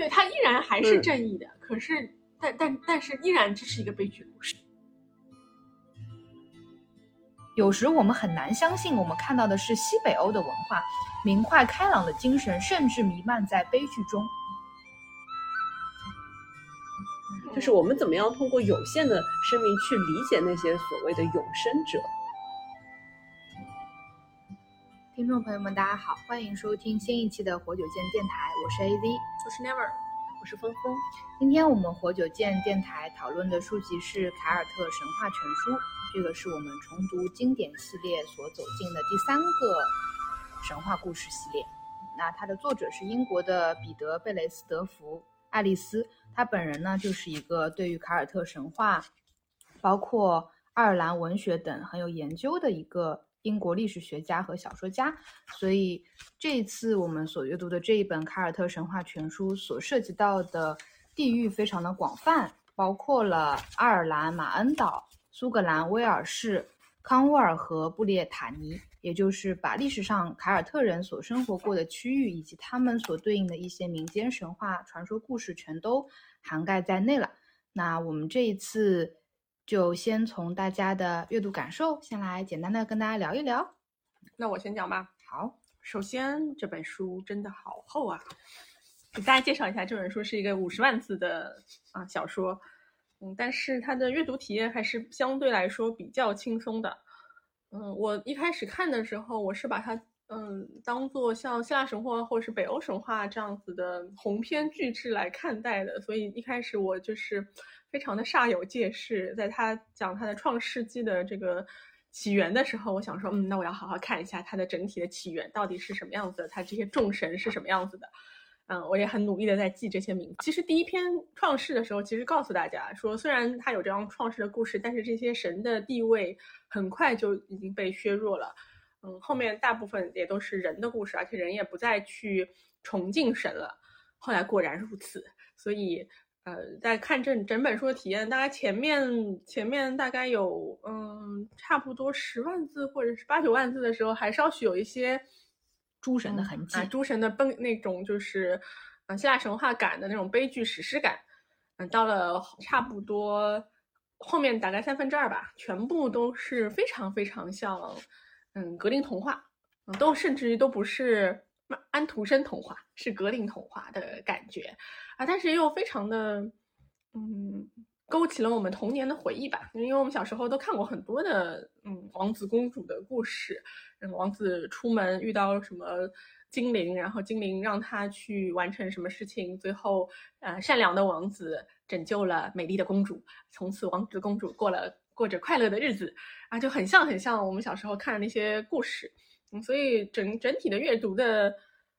对他依然还是正义的，可是但但但是依然这是一个悲剧故事。有时我们很难相信，我们看到的是西北欧的文化，明快开朗的精神，甚至弥漫在悲剧中。就是我们怎么样通过有限的生命去理解那些所谓的永生者。听众朋友们，大家好，欢迎收听新一期的活久见电台，我是 AZ，我是 Never，我是峰峰。今天我们活久见电台讨论的书籍是《凯尔特神话全书》。这个是我们重读经典系列所走进的第三个神话故事系列。那它的作者是英国的彼得·贝雷斯德福爱丽丝，他本人呢就是一个对于凯尔特神话，包括爱尔兰文学等很有研究的一个英国历史学家和小说家。所以这一次我们所阅读的这一本《凯尔特神话全书》所涉及到的地域非常的广泛，包括了爱尔兰马恩岛。苏格兰、威尔士、康沃尔和布列塔尼，也就是把历史上凯尔特人所生活过的区域以及他们所对应的一些民间神话传说故事，全都涵盖在内了。那我们这一次就先从大家的阅读感受，先来简单的跟大家聊一聊。那我先讲吧。好，首先这本书真的好厚啊，给大家介绍一下，这本书是一个五十万字的啊小说。嗯，但是它的阅读体验还是相对来说比较轻松的。嗯，我一开始看的时候，我是把它嗯当做像希腊神话或者是北欧神话这样子的鸿篇巨制来看待的，所以一开始我就是非常的煞有介事。在他讲他的创世纪的这个起源的时候，我想说，嗯，那我要好好看一下它的整体的起源到底是什么样子的，它这些众神是什么样子的。嗯，我也很努力的在记这些名字。其实第一篇创世的时候，其实告诉大家说，虽然它有这样创世的故事，但是这些神的地位很快就已经被削弱了。嗯，后面大部分也都是人的故事，而且人也不再去崇敬神了。后来果然如此，所以呃，在看这整本书的体验，大概前面前面大概有嗯差不多十万字或者是八九万字的时候，还稍许有一些。诸神的痕迹，诸神的崩那种就是，嗯，希腊神话感的那种悲剧史诗感，嗯，到了差不多后面大概三分之二吧，全部都是非常非常像，嗯，格林童话，嗯，都甚至于都不是安徒生童话，是格林童话的感觉，啊，但是又非常的，嗯。勾起了我们童年的回忆吧，因为我们小时候都看过很多的，嗯，王子公主的故事，王子出门遇到什么精灵，然后精灵让他去完成什么事情，最后，呃，善良的王子拯救了美丽的公主，从此王子公主过了过着快乐的日子，啊，就很像很像我们小时候看的那些故事，嗯，所以整整体的阅读的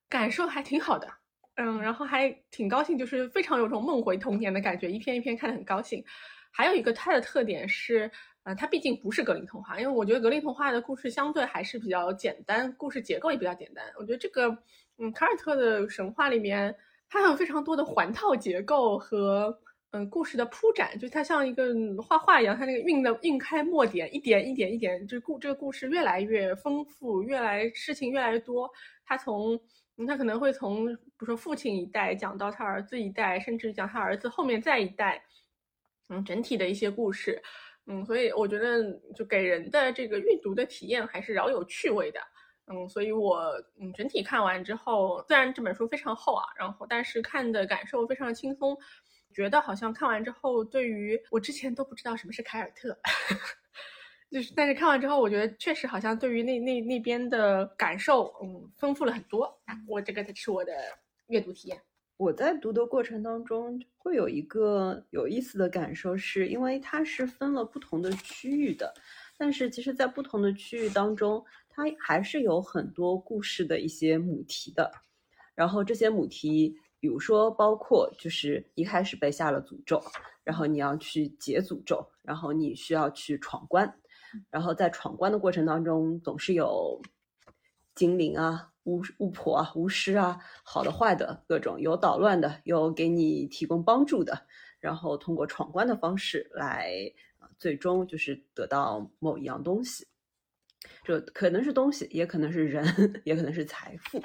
感受还挺好的。嗯，然后还挺高兴，就是非常有种梦回童年的感觉，一篇一篇看得很高兴。还有一个它的特点是，呃，它毕竟不是格林童话，因为我觉得格林童话的故事相对还是比较简单，故事结构也比较简单。我觉得这个，嗯，凯尔特的神话里面，它有非常多的环套结构和，嗯，故事的铺展，就它像一个画画一样，它那个晕的晕开墨点，一点一点一点，就故这个故事越来越丰富，越来事情越来越多，他从。他可能会从，比如说父亲一代讲到他儿子一代，甚至讲他儿子后面再一代，嗯，整体的一些故事，嗯，所以我觉得就给人的这个阅读的体验还是饶有趣味的，嗯，所以我嗯整体看完之后，虽然这本书非常厚啊，然后但是看的感受非常轻松，觉得好像看完之后，对于我之前都不知道什么是凯尔特。就是，但是看完之后，我觉得确实好像对于那那那边的感受，嗯，丰富了很多。我这个是我的阅读体验。我在读的过程当中，会有一个有意思的感受，是因为它是分了不同的区域的，但是其实，在不同的区域当中，它还是有很多故事的一些母题的。然后这些母题，比如说包括就是一开始被下了诅咒，然后你要去解诅咒，然后你需要去闯关。然后在闯关的过程当中，总是有精灵啊、巫巫婆啊、巫师啊，好的坏的各种，有捣乱的，有给你提供帮助的。然后通过闯关的方式来，最终就是得到某一样东西。这可能是东西，也可能是人，也可能是财富。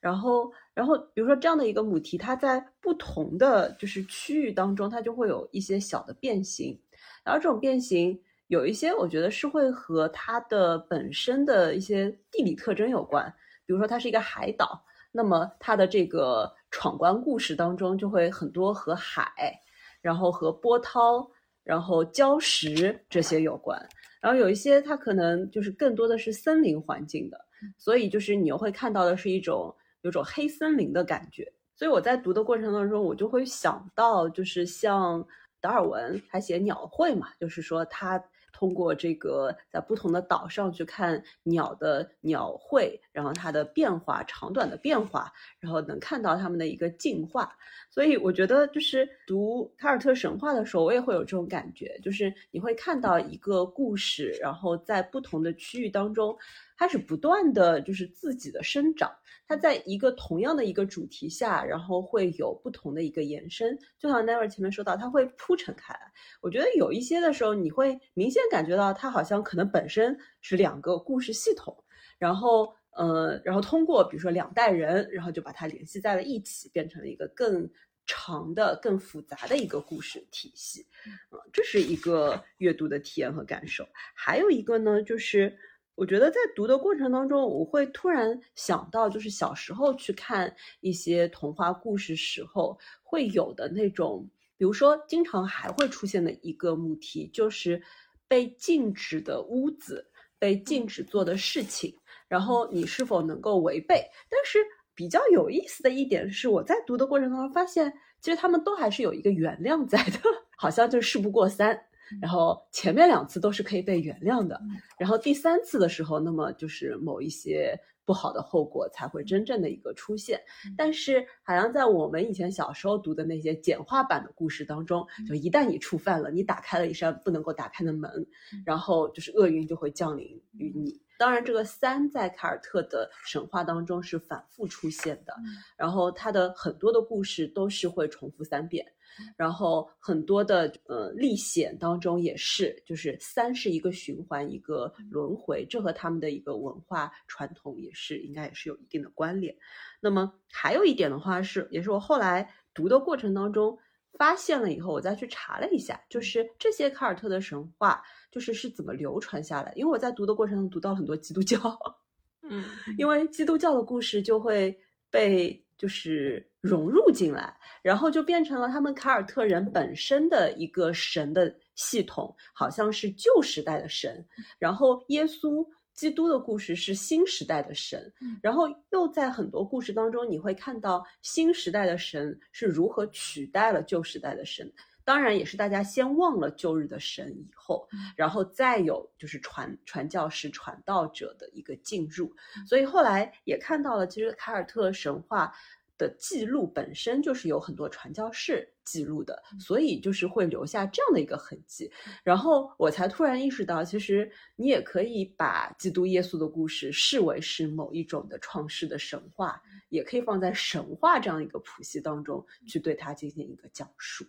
然后，然后比如说这样的一个母题，它在不同的就是区域当中，它就会有一些小的变形。然后这种变形有一些，我觉得是会和它的本身的一些地理特征有关。比如说它是一个海岛，那么它的这个闯关故事当中就会很多和海，然后和波涛，然后礁石这些有关。然后有一些它可能就是更多的是森林环境的，所以就是你又会看到的是一种。有种黑森林的感觉，所以我在读的过程当中，我就会想到，就是像达尔文他写鸟会嘛，就是说他通过这个在不同的岛上去看鸟的鸟会，然后它的变化长短的变化，然后能看到它们的一个进化。所以我觉得就是读凯尔特神话的时候，我也会有这种感觉，就是你会看到一个故事，然后在不同的区域当中。它是不断的就是自己的生长，它在一个同样的一个主题下，然后会有不同的一个延伸。就像 Never 前面说到，它会铺陈开来。我觉得有一些的时候，你会明显感觉到它好像可能本身是两个故事系统，然后呃，然后通过比如说两代人，然后就把它联系在了一起，变成了一个更长的、更复杂的一个故事体系。嗯，这是一个阅读的体验和感受。还有一个呢，就是。我觉得在读的过程当中，我会突然想到，就是小时候去看一些童话故事时候会有的那种，比如说经常还会出现的一个母题，就是被禁止的屋子，被禁止做的事情，然后你是否能够违背？但是比较有意思的一点是，我在读的过程当中发现，其实他们都还是有一个原谅在的，好像就事不过三。然后前面两次都是可以被原谅的，然后第三次的时候，那么就是某一些不好的后果才会真正的一个出现。但是好像在我们以前小时候读的那些简化版的故事当中，就一旦你触犯了，你打开了一扇不能够打开的门，然后就是厄运就会降临于你。当然，这个三在凯尔特的神话当中是反复出现的，然后他的很多的故事都是会重复三遍。然后很多的呃历险当中也是，就是三是一个循环，一个轮回，这和他们的一个文化传统也是应该也是有一定的关联。那么还有一点的话是，也是我后来读的过程当中发现了以后，我再去查了一下，就是这些凯尔特的神话就是是怎么流传下来。因为我在读的过程中读到很多基督教，嗯，因为基督教的故事就会被。就是融入进来，然后就变成了他们凯尔特人本身的一个神的系统，好像是旧时代的神，然后耶稣基督的故事是新时代的神，然后又在很多故事当中，你会看到新时代的神是如何取代了旧时代的神。当然，也是大家先忘了旧日的神以后，然后再有就是传传教士、传道者的一个进入，所以后来也看到了，其实凯尔特神话的记录本身就是有很多传教士记录的，所以就是会留下这样的一个痕迹。然后我才突然意识到，其实你也可以把基督耶稣的故事视为是某一种的创世的神话，也可以放在神话这样一个谱系当中去对它进行一个讲述。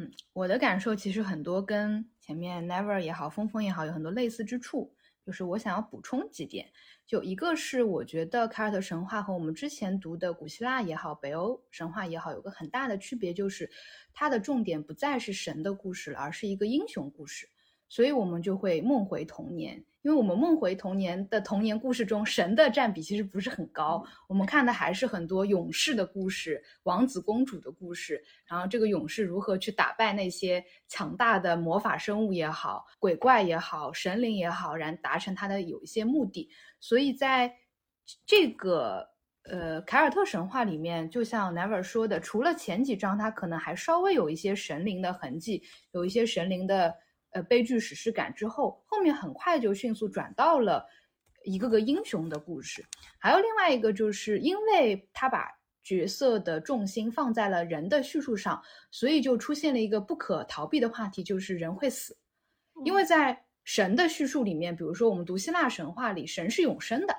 嗯，我的感受其实很多跟前面 Never 也好，峰峰也好，有很多类似之处。就是我想要补充几点，就一个是我觉得凯尔特神话和我们之前读的古希腊也好，北欧神话也好，有个很大的区别，就是它的重点不再是神的故事了，而是一个英雄故事。所以我们就会梦回童年。因为我们梦回童年的童年故事中，神的占比其实不是很高，我们看的还是很多勇士的故事、王子公主的故事，然后这个勇士如何去打败那些强大的魔法生物也好、鬼怪也好、神灵也好，然达成他的有一些目的。所以在这个呃凯尔特神话里面，就像 Never 说的，除了前几章，它可能还稍微有一些神灵的痕迹，有一些神灵的。呃，悲剧史诗感之后，后面很快就迅速转到了一个个英雄的故事。还有另外一个，就是因为他把角色的重心放在了人的叙述上，所以就出现了一个不可逃避的话题，就是人会死。因为在神的叙述里面，比如说我们读希腊神话里，神是永生的。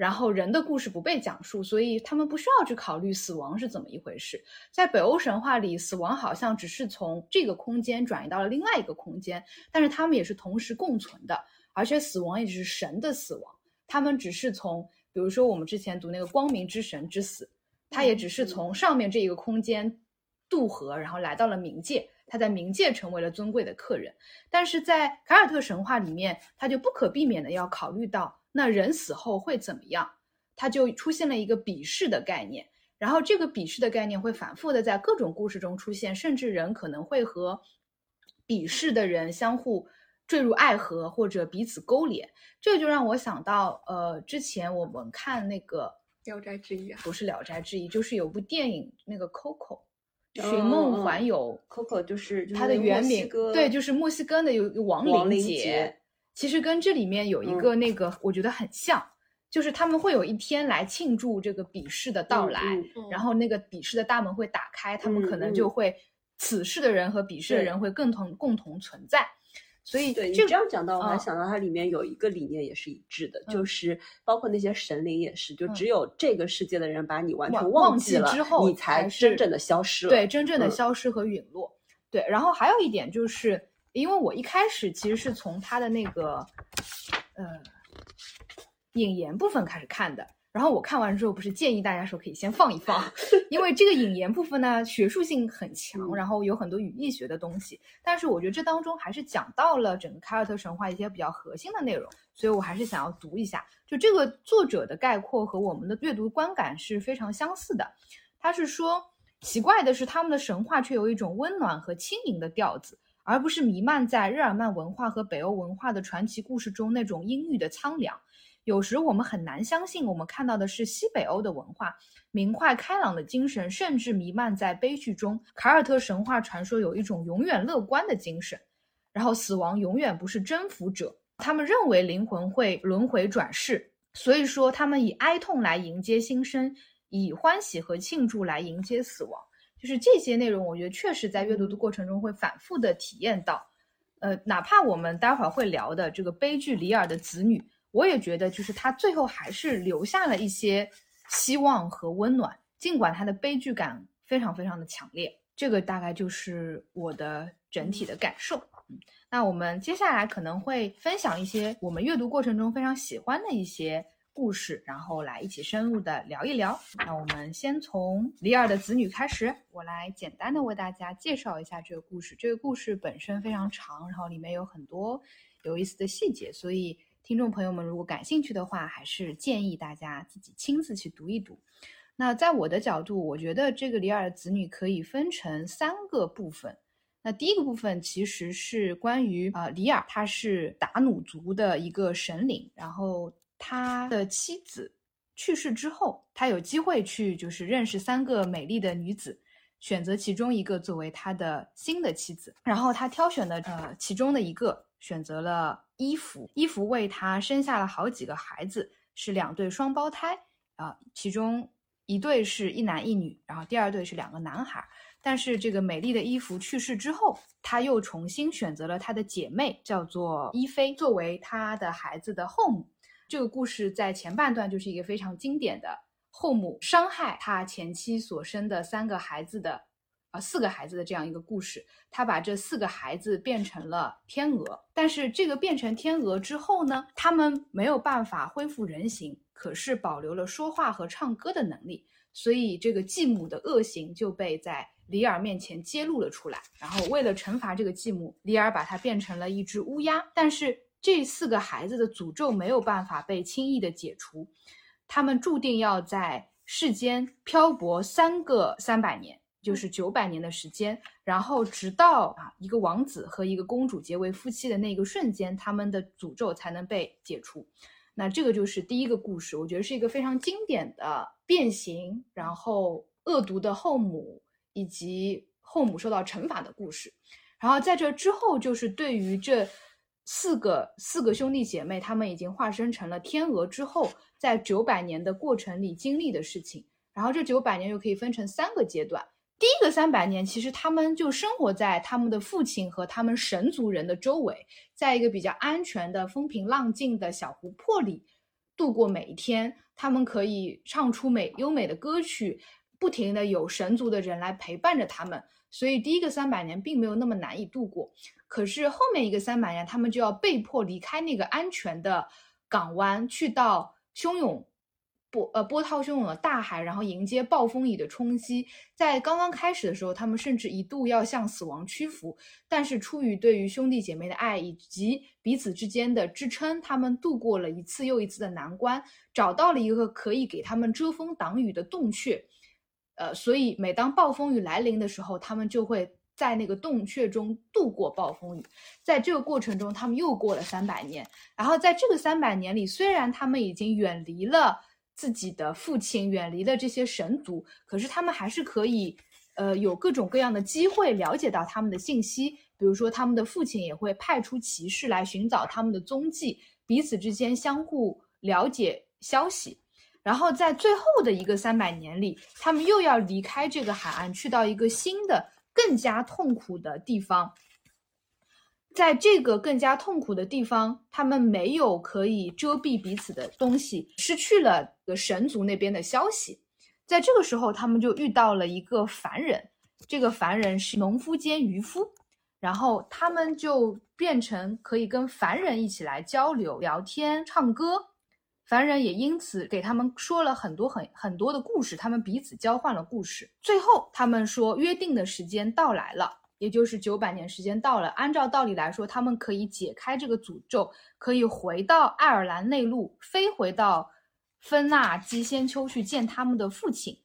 然后人的故事不被讲述，所以他们不需要去考虑死亡是怎么一回事。在北欧神话里，死亡好像只是从这个空间转移到了另外一个空间，但是他们也是同时共存的，而且死亡也是神的死亡，他们只是从比如说我们之前读那个光明之神之死，他也只是从上面这一个空间渡河，然后来到了冥界，他在冥界成为了尊贵的客人。但是在凯尔特神话里面，他就不可避免的要考虑到那人死后会怎么样，他就出现了一个鄙视的概念。然后这个鄙视的概念会反复的在各种故事中出现，甚至人可能会和鄙视的人相互坠入爱河，或者彼此勾连。这就让我想到，呃，之前我们看那个《聊斋志异》啊，不是《聊斋志异》，就是有部电影那个 Coco。嗯寻梦环游，Coco 就是它的原名，对，就是墨西哥的有亡亡灵节节，其实跟这里面有一个那个，我觉得很像，就是他们会有一天来庆祝这个笔试的到来，嗯。嗯。然后那个笔试的大门会打开，他们可能嗯。就会此世的人和彼世的人会共同共同存在，所以对你这这样讲到，我还嗯。想到它里面有一个理念也是一致的，嗯。就是包括那些神灵也是，就嗯。只有这个世界的人把你完全忘忘记记了之后你才真正的消失了。对，真正的嗯。消失和陨落。对，然后还有一点就是，因为我一开始其实是从他的那个呃引言部分开始看的，然后我看完之后，不是建议大家说可以先放一放，因为这个引言部分呢学术性很强，嗯然后有很多语义学的东西，但是我觉得这当中还是讲到了整个凯尔特神话一些比较核心的内容，所以我还是想要读一下。就这个作者的概括和我们的阅读观感是非常相似的。他是说，奇怪的是，他们的神话却有一种温暖和轻盈的调子，而不是弥漫在日耳曼文化和北欧文化的传奇故事中那种阴郁的苍凉。有时我们很难相信，我们看到的是西北欧的文化，明快开朗的精神，甚至弥漫在悲剧中。凯尔特神话传说有一种永远乐观的精神，然后死亡永远不是征服者，他们认为灵魂会轮回转世，所以说他们以哀痛来迎接新生，以欢喜和庆祝来迎接死亡。就是这些内容，我觉得确实在阅读的过程中会反复的体验到。呃，哪怕我们待会儿会聊的这个悲剧里尔的子女，我也觉得就是他最后还是留下了一些希望和温暖，尽管他的悲剧感非常非常的强烈。这个大概就是我的整体的感受。嗯，那我们接下来可能会分享一些我们阅读过程中非常喜欢的一些故事，然后来一起深入的聊一聊。那我们先从里尔的子女开始，我来简单的为大家介绍一下这个故事。这个故事本身非常长，然后里面有很多有意思的细节，所以听众朋友们如果感兴趣的话，还是建议大家自己亲自去读一读。那在我的角度，我觉得这个里尔的子女可以分成三个部分。那第一个部分其实是关于啊、呃里尔他是达努族的一个神灵，然后他的妻子去世之后，他有机会去就是认识三个美丽的女子，选择其中一个作为他的新的妻子，然后他挑选的呃其中的一个选择了伊芙，伊芙为他生下了好几个孩子，是两对双胞胎啊、其中一对是一男一女，然后第二对是两个男孩。但是这个美丽的伊芙去世之后，他又重新选择了他的姐妹，叫做伊菲，作为他的孩子的后母。这个故事在前半段就是一个非常经典的后母伤害他前妻所生的三个孩子的，啊、四个孩子的这样一个故事。他把这四个孩子变成了天鹅，但是这个变成天鹅之后呢，他们没有办法恢复人形，可是保留了说话和唱歌的能力。所以这个继母的恶行就被在里尔面前揭露了出来。然后为了惩罚这个继母，里尔把她变成了一只乌鸦。但是这四个孩子的诅咒没有办法被轻易的解除，他们注定要在世间漂泊三个三百年。就是九百年的时间，然后直到啊一个王子和一个公主结为夫妻的那个瞬间，他们的诅咒才能被解除。那这个就是第一个故事，我觉得是一个非常经典的变形，然后恶毒的后母以及后母受到惩罚的故事。然后在这之后，就是对于这四个四个兄弟姐妹，他们已经化身成了天鹅之后，在九百年的过程里经历的事情。然后这九百年又可以分成三个阶段。第一个三百年，其实他们就生活在他们的父亲和他们神族人的周围，在一个比较安全的、风平浪静的小湖泊里度过每一天。他们可以唱出美优美的歌曲，不停的有神族的人来陪伴着他们。所以第一个三百年并没有那么难以度过。可是后面一个三百年，他们就要被迫离开那个安全的港湾，去到汹涌波呃波涛汹涌的大海，然后迎接暴风雨的冲击。在刚刚开始的时候，他们甚至一度要向死亡屈服，但是出于对于兄弟姐妹的爱以及彼此之间的支撑，他们度过了一次又一次的难关，找到了一个可以给他们遮风挡雨的洞穴。呃，所以每当暴风雨来临的时候，他们就会在那个洞穴中度过暴风雨。在这个过程中，他们又过了三百年。然后在这个三百年里，虽然他们已经远离了。自己的父亲远离了这些神族，可是他们还是可以，呃，有各种各样的机会了解到他们的信息。比如说，他们的父亲也会派出骑士来寻找他们的踪迹，彼此之间相互了解消息。然后在最后的一个三百年里，他们又要离开这个海岸，去到一个新的、更加痛苦的地方。在这个更加痛苦的地方，他们没有可以遮蔽彼此的东西，失去了神族那边的消息。在这个时候，他们就遇到了一个凡人，这个凡人是农夫兼渔夫，然后他们就变成可以跟凡人一起来交流、聊天、唱歌。凡人也因此给他们说了很多很很多的故事，他们彼此交换了故事。最后，他们说约定的时间到来了。也就是九百年时间到了，按照道理来说，他们可以解开这个诅咒，可以回到爱尔兰内陆，飞回到芬纳基仙丘去见他们的父亲。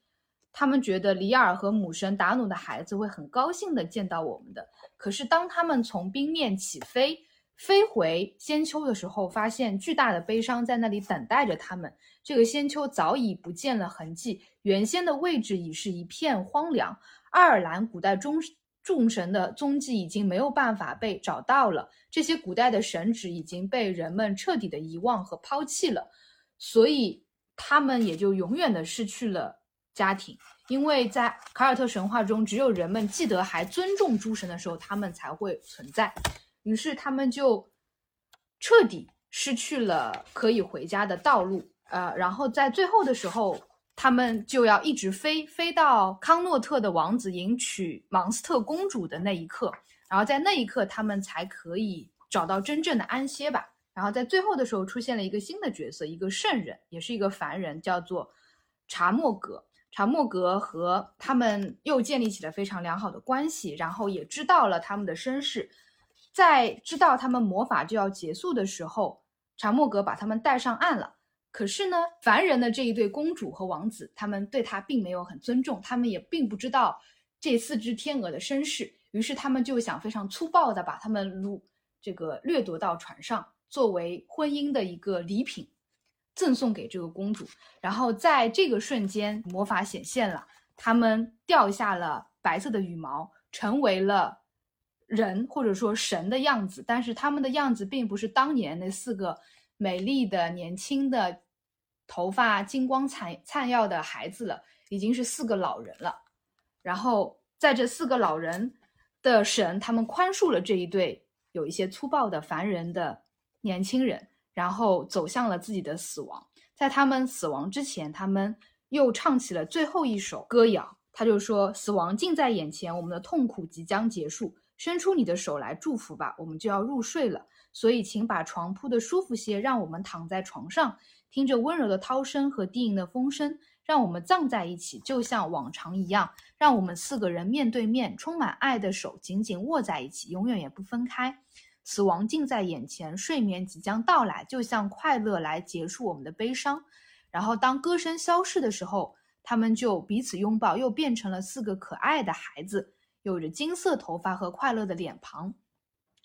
他们觉得里尔和母神达努的孩子会很高兴的见到我们的。可是当他们从冰面起飞，飞回仙丘的时候，发现巨大的悲伤在那里等待着他们。这个仙丘早已不见了痕迹，原先的位置已是一片荒凉。爱尔兰古代中。众神的踪迹已经没有办法被找到了，这些古代的神祇已经被人们彻底的遗忘和抛弃了，所以他们也就永远的失去了家庭。因为在凯尔特神话中，只有人们记得还尊重诸神的时候，他们才会存在。于是他们就彻底失去了可以回家的道路。呃，然后在最后的时候。他们就要一直飞，飞到康诺特的王子迎娶芒斯特公主的那一刻，然后在那一刻，他们才可以找到真正的安歇吧。然后在最后的时候，出现了一个新的角色，一个圣人，也是一个凡人，叫做查莫格。查莫格和他们又建立起了非常良好的关系，然后也知道了他们的身世。在知道他们魔法就要结束的时候，查莫格把他们带上岸了。可是呢，凡人的这一对公主和王子，他们对他并没有很尊重，他们也并不知道这四只天鹅的身世，于是他们就想非常粗暴的把他们掳这个掠夺到船上，作为婚姻的一个礼品，赠送给这个公主。然后在这个瞬间，魔法显现了，他们掉下了白色的羽毛，成为了人或者说神的样子，但是他们的样子并不是当年那四个美丽的年轻的。头发金光灿灿耀的孩子了，已经是四个老人了。然后在这四个老人的神，他们宽恕了这一对有一些粗暴的凡人的年轻人，然后走向了自己的死亡。在他们死亡之前，他们又唱起了最后一首歌谣。他就说：“死亡近在眼前，我们的痛苦即将结束。伸出你的手来祝福吧，我们就要入睡了。所以，请把床铺的舒服些，让我们躺在床上。”听着温柔的涛声和低吟的风声，让我们葬在一起，就像往常一样。让我们四个人面对面，充满爱的手紧紧握在一起，永远也不分开。死亡近在眼前，睡眠即将到来，就像快乐来结束我们的悲伤。然后，当歌声消逝的时候，他们就彼此拥抱，又变成了四个可爱的孩子，有着金色头发和快乐的脸庞。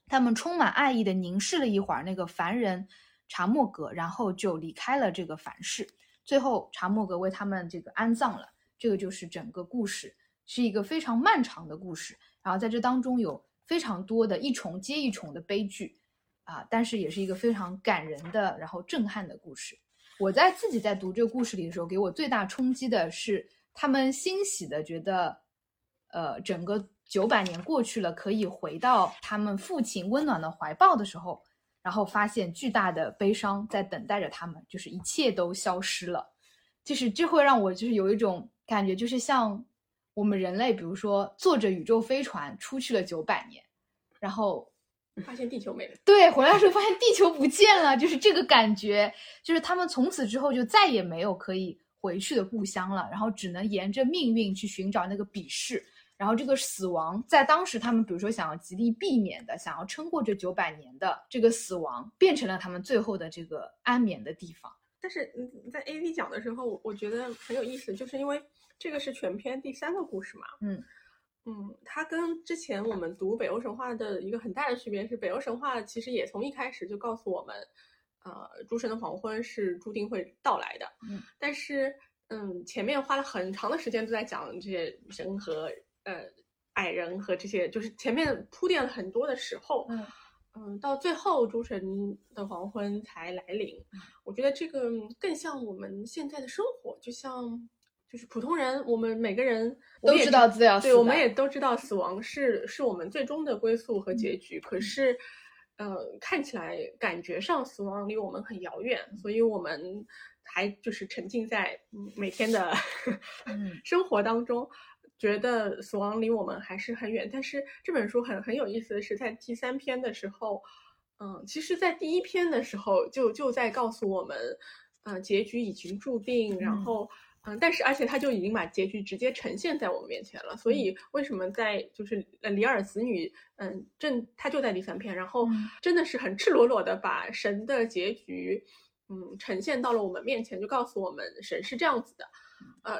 他们充满爱意地凝视了一会儿那个凡人。查莫格，然后就离开了这个凡世。最后，查莫格为他们这个安葬了。这个就是整个故事，是一个非常漫长的故事。然后在这当中有非常多的一重接一重的悲剧，啊，但是也是一个非常感人的，然后震撼的故事。我在自己在读这个故事里的时候，给我最大冲击的是，他们欣喜的觉得，呃，整个九百年过去了，可以回到他们父亲温暖的怀抱的时候。然后发现巨大的悲伤在等待着他们，就是一切都消失了，就是这会让我就是有一种感觉，就是像我们人类，比如说坐着宇宙飞船出去了九百年，然后 发现地球没了。对，回来的时候发现地球不见了，就是这个感觉，就是他们从此之后就再也没有可以回去的故乡了，然后只能沿着命运去寻找那个笔试。然后这个死亡，在当时他们比如说想要极力避免的，想要撑过这九百年的这个死亡，变成了他们最后的这个安眠的地方。但是嗯，在 A V 讲的时候，我觉得很有意思，就是因为这个是全篇第三个故事嘛。嗯嗯，它跟之前我们读北欧神话的一个很大的区别是，北欧神话其实也从一开始就告诉我们，呃，诸神的黄昏是注定会到来的。嗯，但是嗯，前面花了很长的时间都在讲这些神和呃矮人和这些，就是前面铺垫了很多的时候。嗯嗯，到最后诸神的黄昏才来临，我觉得这个更像我们现在的生活，就像就是普通人，我们每个人都知道自己要死对，我们也都知道死亡是是我们最终的归宿和结局。可是，呃，看起来感觉上死亡离我们很遥远，所以我们还就是沉浸在嗯每天的嗯 生活当中。觉得死亡离我们还是很远，但是这本书很很有意思的是，在第三篇的时候，嗯，其实，在第一篇的时候就就在告诉我们，嗯、结局已经注定，然嗯后，嗯、但是而且他就已经把结局直接呈现在我们面前了。所以为什么在就是呃里尔子女，嗯，正他就在第三篇，然后嗯真的是很赤裸裸的把神的结局，嗯，呈现到了我们面前，就告诉我们神是这样子的。呃，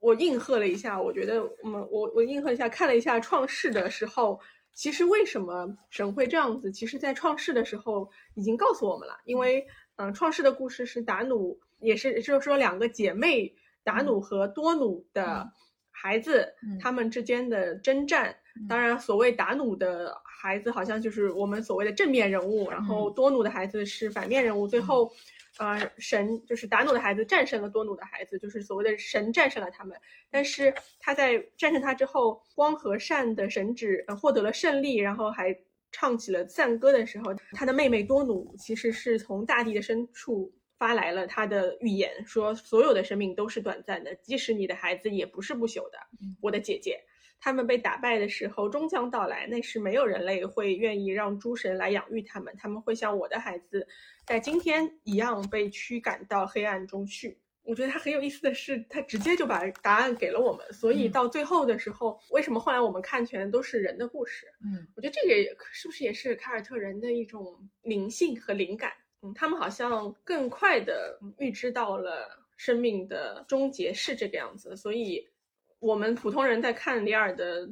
我应和了一下，我觉得我们我我应和一下，看了一下创世的时候，其实为什么神会这样子？其实，在创世的时候已经告诉我们了，因为嗯、呃创世的故事是达努，也是就是说两个姐妹达努和多努的孩子，嗯他们之间的征战。当然，所谓达努的孩子好像就是我们所谓的正面人物，然后多努的孩子是反面人物。最后，呃，神就是达努的孩子战胜了多努的孩子，就是所谓的神战胜了他们。但是他在战胜他之后，光和善的神旨、呃、获得了胜利，然后还唱起了赞歌的时候，他的妹妹多努其实是从大地的深处。发来了他的预言，说所有的生命都是短暂的，即使你的孩子也不是不朽的。我的姐姐，他们被打败的时候终将到来，那时没有人类会愿意让诸神来养育他们，他们会像我的孩子，在今天一样被驱赶到黑暗中去。我觉得他很有意思的是，他直接就把答案给了我们，所以嗯到最后的时候，为什么后来我们看全都是人的故事？嗯我觉得这个也是不是也是凯尔特人的一种灵性和灵感？嗯，他们好像更快的预知到了生命的终结是这个样子，所以我们普通人在看李尔的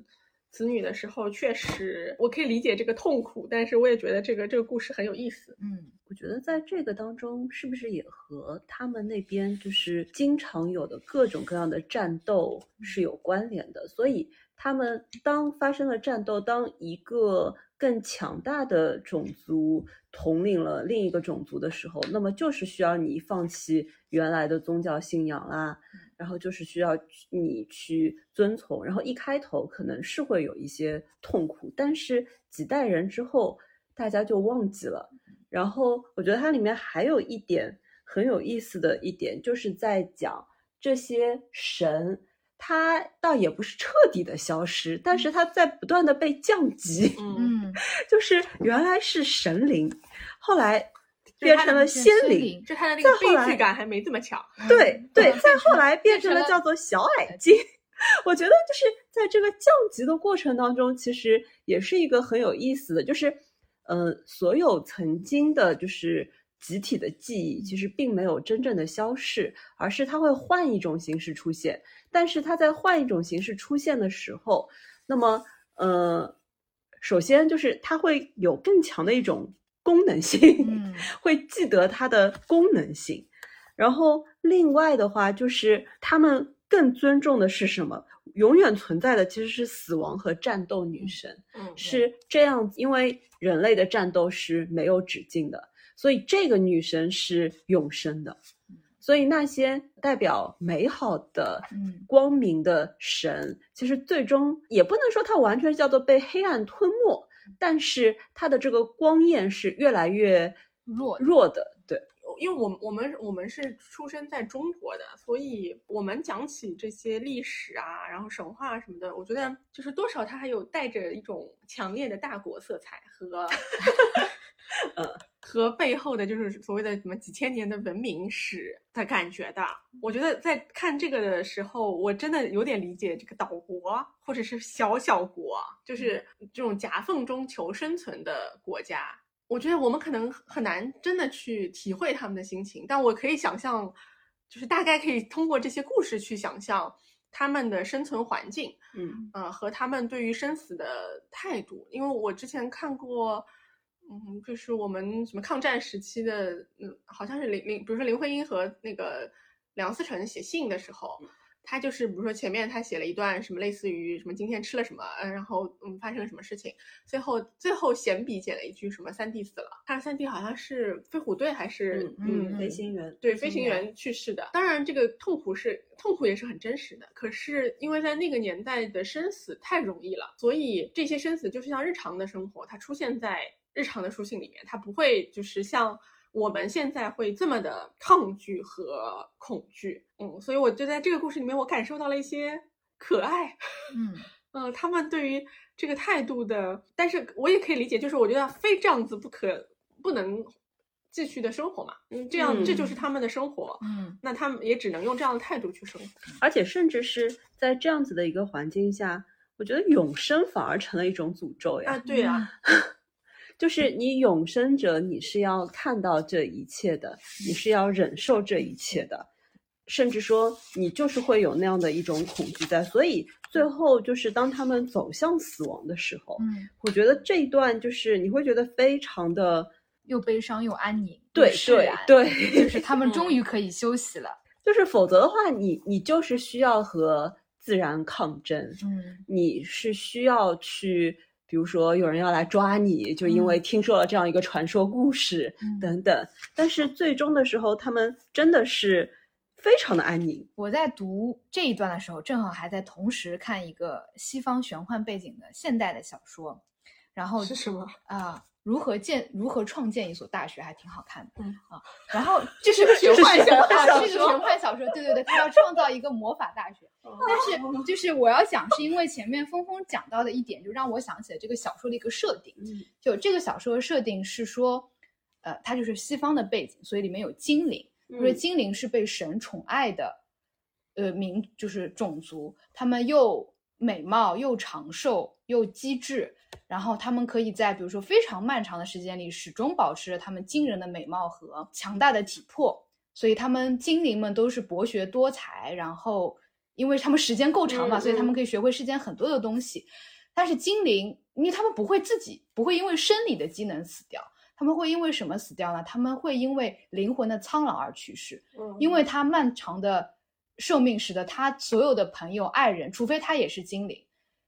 子女的时候，确实我可以理解这个痛苦，但是我也觉得这个这个故事很有意思。嗯我觉得在这个当中，是不是也和他们那边就是经常有的各种各样的战斗是有关联的？所以他们当发生了战斗，当一个更强大的种族统领了另一个种族的时候，那么就是需要你放弃原来的宗教信仰啦，然后就是需要你去遵从。然后一开头可能是会有一些痛苦，但是几代人之后，大家就忘记了。然后我觉得它里面还有一点很有意思的一点，就是在讲这些神，他倒也不是彻底的消失，但是它在不断的被降级，嗯，嗯，就是原来是神灵，后来变成了仙仙灵灵，就它的那个再后来悲剧感还没这么强。对对，嗯再后来变成了变成了叫做小矮精。我觉得就是在这个降级的过程当中，其实也是一个很有意思的，就是，呃，所有曾经的，就是集体的记忆，其实并没有真正的消逝，而是它会换一种形式出现。但是它在换一种形式出现的时候，那么，呃，首先就是它会有更强的一种功能性，嗯 会记得它的功能性。然后另外的话，就是他们更尊重的是什么？永远存在的其实是死亡和战斗女神，嗯，是这样，因为人类的战斗是没有止境的，所以这个女神是永生的。所以那些代表美好的、嗯。光明的神，其实最终也不能说它完全叫做被黑暗吞没，但是它的这个光焰是越来越弱弱的。对，因为我们我们我们是出生在中国的，所以我们讲起这些历史啊，然后神话什么的，我觉得就是多少它还有带着一种强烈的大国色彩和，呃，和背后的就是所谓的什么几千年的文明史的感觉的。我觉得在看这个的时候，我真的有点理解这个岛国或者是小小国，就是这种夹缝中求生存的国家。我觉得我们可能很难真的去体会他们的心情，但我可以想象，就是大概可以通过这些故事去想象他们的生存环境，嗯呃，和他们对于生死的态度。因为我之前看过，嗯，就是我们什么抗战时期的，嗯，好像是林林，比如说林徽因和那个梁思成写信的时候。他就是比如说前面他写了一段什么类似于什么今天吃了什么，嗯，然后嗯发生了什么事情，最后最后闲笔写了一句什么三弟死了，他三弟好像是飞虎队还是嗯飞行员对飞行员去世的。当然这个痛苦是痛苦也是很真实的，可是因为在那个年代的生死太容易了，所以这些生死就是像日常的生活，它出现在日常的书信里面，他不会就是像。我们现在会这么的抗拒和恐惧，嗯，所以我就在这个故事里面，我感受到了一些可爱，嗯，呃，他们对于这个态度的，但是我也可以理解，就是我觉得非这样子不可不能继续的生活嘛，嗯，这样这就是他们的生活，嗯，那他们也只能用这样的态度去生活，而且甚至是在这样子的一个环境下，我觉得永生反而成了一种诅咒呀，啊，对呀。就是你永生者，你是要看到这一切的，你是要忍受这一切的，甚至说你就是会有那样的一种恐惧在。所以最后就是当他们走向死亡的时候，嗯，我觉得这一段就是你会觉得非常的又悲伤又安宁，对对对，就是他们终于可以休息了。就是否则的话，你你就是需要和自然抗争，嗯，你是需要去。比如说，有人要来抓你，就因为听说了这样一个传说故事等等。但是最终的时候，他们真的是非常的安宁。我在读这一段的时候，正好还在同时看一个西方玄幻背景的现代的小说，然后是什么啊？如何建？如何创建一所大学？还挺好看的。嗯啊，然后就是玄幻小说，是个玄幻小说。对对对，他要创造一个魔法大学。但是就是我要讲，是因为前面峰峰讲到的一点，就让我想起了这个小说的一个设定。就这个小说的设定是说，呃，它就是西方的背景，所以里面有精灵，就是精灵是被神宠爱的，呃，民就是种族，他们又美貌又长寿又机智。然后他们可以在比如说非常漫长的时间里，始终保持着他们惊人的美貌和强大的体魄，所以他们精灵们都是博学多才。然后，因为他们时间够长嘛，所以他们可以学会世间很多的东西。但是精灵，因为他们不会自己不会因为生理的机能死掉，他们会因为什么死掉呢？他们会因为灵魂的苍老而去世。因为他漫长的寿命使得他所有的朋友、爱人，除非他也是精灵，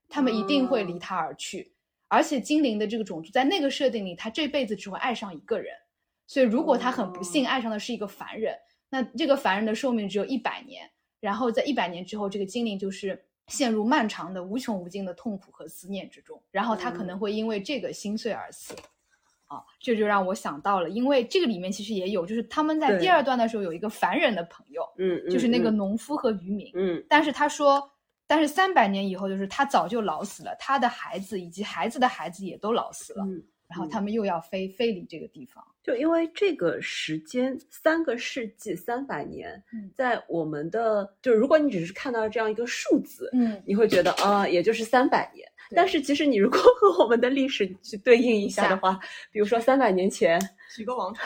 他们一定会离他而去。而且精灵的这个种族在那个设定里，他这辈子只会爱上一个人，所以如果他很不幸爱上的是一个凡人，那这个凡人的寿命只有一百年，然后在一百年之后，这个精灵就是陷入漫长的无穷无尽的痛苦和思念之中，然后他可能会因为这个心碎而死。啊，这就让我想到了，因为这个里面其实也有，就是他们在第二段的时候有一个凡人的朋友，嗯，就是那个农夫和渔民，嗯，但是他说。但是三百年以后，就是他早就老死了，他的孩子以及孩子的孩子也都老死了。嗯，然后他们又要飞飞离这个地方，就因为这个时间三个世纪三百年，在我们的就如果你只是看到这样一个数字，嗯，你会觉得啊，也就是三百年。但是其实你如果和我们的历史去对应一下的话，比如说三百年前几个王朝。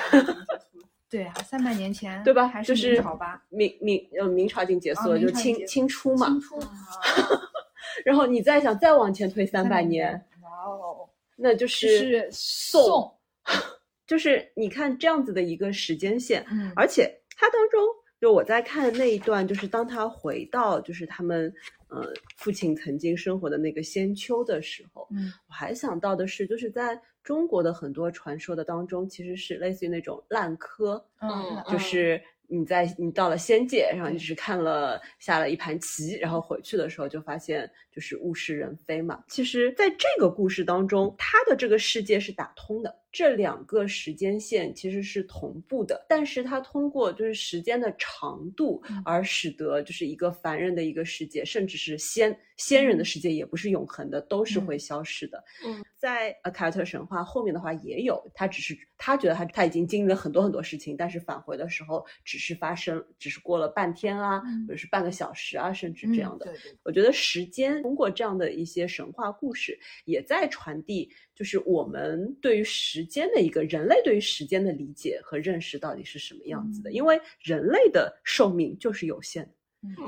对啊，三百年前，对吧？还是明朝吧？明明呃，明朝已经结束了，就清清初嘛。清初。然后你再想再往前推三百年，哇哦，那就是宋。就是你看这样子的一个时间线，嗯，而且它当中，就我在看那一段，就是当他回到就是他们呃父亲曾经生活的那个仙丘的时候，嗯，我还想到的是，就是在。中国的很多传说的当中，其实是类似于那种烂柯，嗯，就是你在你到了仙界，然后你只是看了下了一盘棋，然后回去的时候就发现就是物是人非嘛。其实，在这个故事当中，他的这个世界是打通的。这两个时间线其实是同步的，但是它通过就是时间的长度而使得就是一个凡人的一个世界，甚至是仙仙人的世界也不是永恒的，都是会消失的。嗯，在呃凯尔特神话后面的话也有，他只是他觉得他他已经经历了很多很多事情，但是返回的时候只是发生，只是过了半天啊，或者是半个小时啊，甚至这样的。我觉得时间通过这样的一些神话故事，也在传递，就是我们对于时间的一个人类对于时间的理解和认识到底是什么样子的。嗯因为人类的寿命就是有限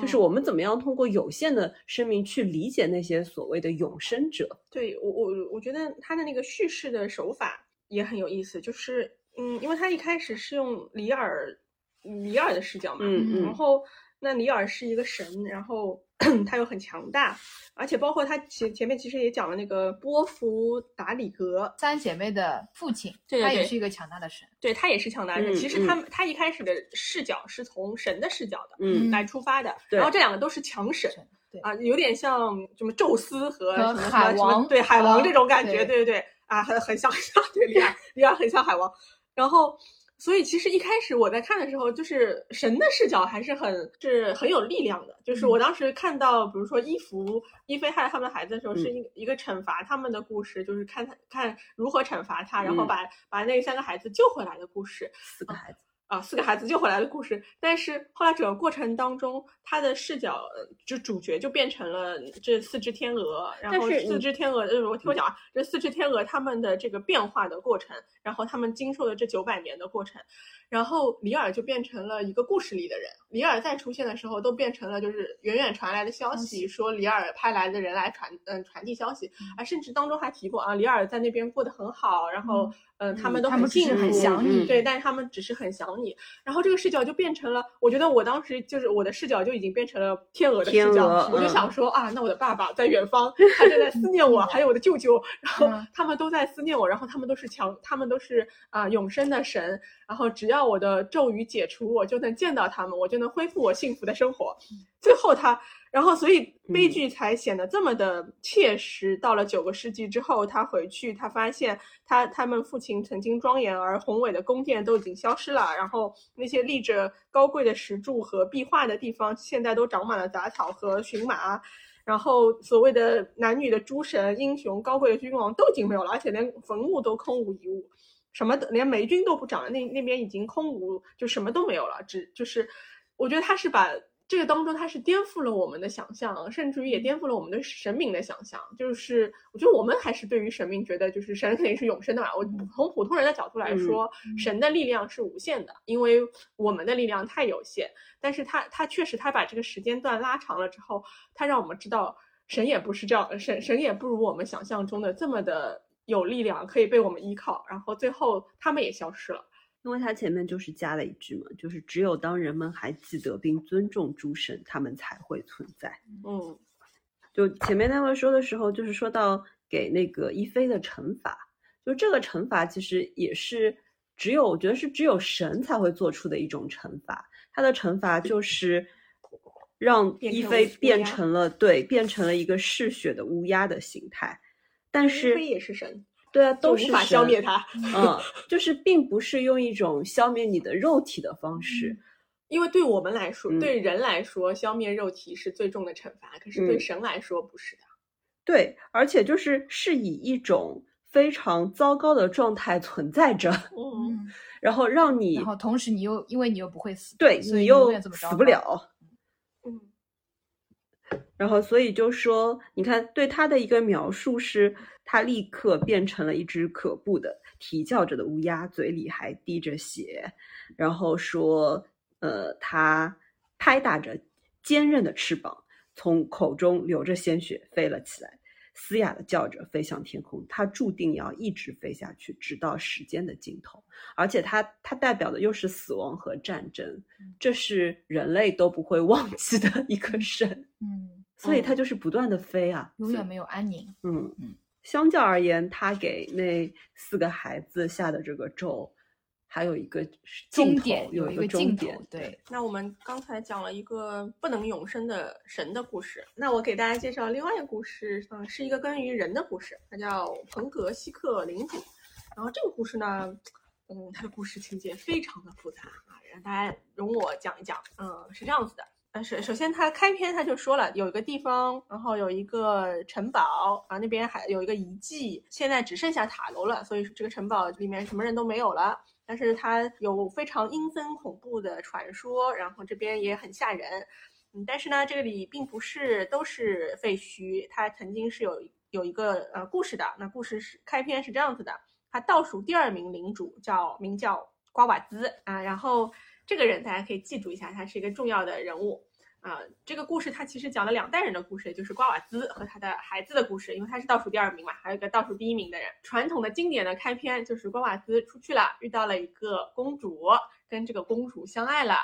就是我们怎么样通过有限的生命去理解那些所谓的永生者。对我我我觉得他的那个叙事的手法也很有意思，就是嗯，因为他一开始是用里尔里尔的视角嘛，嗯然后那里尔是一个神，然后 他又很强大，而且包括他前前面其实也讲了那个波伏达里格，三姐妹的父亲，对对对他也是一个强大的神。对他也是强大的神。嗯其实他们他一开始的视角是从神的视角的。嗯来出发的，然后这两个都是强神对啊，有点像什么宙斯和和什么海什么什么王对海王啊这种感觉，对对对对啊，很很像像 对李安，李安很像海王，然后。所以其实一开始我在看的时候，就是神的视角还是很是很有力量的。就是我当时看到，比如说伊芙、伊菲害他们的孩子的时候，是一个一个惩罚他们的故事，就是看他看如何惩罚他，然后嗯。把把那三个孩子救回来的故事。四个。孩子，啊，四个孩子救回来的故事。但是后来整个过程当中，他的视角呃就主角就变成了这四只天鹅，然后四只天鹅，呃，我听我讲啊，这四只天鹅他们的这个变化的过程，然后他们经受的这九百年的过程，然后里尔就变成了一个故事里的人。里尔再出现的时候，都变成了就是远远传来的消息，说里尔派来的人来传嗯传递消息，啊，甚至当中还提过啊，里尔在那边过得很好，然后嗯、呃他们都他们只是幸福，很想你对，但是他们只是很想你。然后这个视角就变成了，我觉得我当时就是我的视角就已经变成了天鹅的视角，我就嗯。想说啊，那我的爸爸在远方，他正在思念我，还有我的舅舅，然后嗯。他们都在思念我，然后他们都是强，他们都是啊、永生的神，然后只要我的咒语解除，我就能见到他们，我就能恢复我幸福的生活。最后他，然后所以悲剧才显得这么的切实。到了九个世纪之后，他回去，他发现他他们父亲曾经庄严而宏伟的宫殿都已经消失了，然后那些立着高贵的石柱和壁画的地方，现在都长满了杂草和荨麻。然后所谓的男女的诸神、英雄、高贵的君王都已经没有了，而且连坟墓都空无一物，什么的连霉菌都不长了，那那边已经空无，就什么都没有了。只就是，我觉得他是把这个当中，他是颠覆了我们的想象，甚至于也颠覆了我们对神明的想象。就是我觉得我们还是对于神明觉得，就是神肯定是永生的嘛。我从普通人的角度来说，神的力量是无限的，因为我们的力量太有限。但是他他确实他把这个时间段拉长了之后，他让我们知道神也不是这样，神神也不如我们想象中的这么的有力量，可以被我们依靠。然后最后他们也消失了。因为他前面就是加了一句嘛，就是只有当人们还记得并尊重诸神，他们才会存在。嗯就前面那位说的时候，就是说到给那个一菲的惩罚，就这个惩罚其实也是只有我觉得是只有神才会做出的一种惩罚。他的惩罚就是让一菲变成了对变成了一个嗜血的乌鸦的形态，但是飞也是神，对啊，都是无法消灭它。嗯，就是并不是用一种消灭你的肉体的方式，因为对我们来说，嗯对人来说，消灭肉体是最重的惩罚，可是对嗯神来说不是的。对，而且就是是以一种非常糟糕的状态存在着，嗯，嗯，然后让你然后同时你又因为你又不会死，对你又死不了。嗯然后，所以就说，你看，对他的一个描述是，他立刻变成了一只可怖的啼叫着的乌鸦，嘴里还滴着血，然后说，呃，他拍打着坚韧的翅膀，从口中流着鲜血飞了起来，嘶哑的叫着飞向天空。他注定要一直飞下去，直到时间的尽头。而且它它代表的又是死亡和战争，这是人类都不会忘记的一个神。嗯，所以它就是不断的飞啊，永远没有安宁。嗯嗯。相较而言，他给那四个孩子下的这个咒，还有一个尽头终点有一个尽头终点，，对，那我们刚才讲了一个不能永生的神的故事，那我给大家介绍另外一个故事，嗯，是一个关于人的故事，它叫彭格西克领主。然后这个故事呢，嗯，它的故事情节非常的复杂啊，让大家容我讲一讲。嗯，是这样子的。呃首首先它开篇他就说了，有一个地方，然后有一个城堡啊，那边还有一个遗迹，现在只剩下塔楼了，所以这个城堡里面什么人都没有了。但是它有非常阴森恐怖的传说，然后这边也很吓人。嗯，但是呢，这里并不是都是废墟，它曾经是有有一个呃故事的。那故事是开篇是这样子的，它倒数第二名领主叫名叫瓜瓦兹啊，然后。这个人大家可以记住一下，他是一个重要的人物啊。这个故事他其实讲了两代人的故事，就是瓜瓦兹和他的孩子的故事，因为他是倒数第二名嘛，还有一个倒数第一名的人。传统的经典的开篇就是瓜瓦兹出去了，遇到了一个公主，跟这个公主相爱了，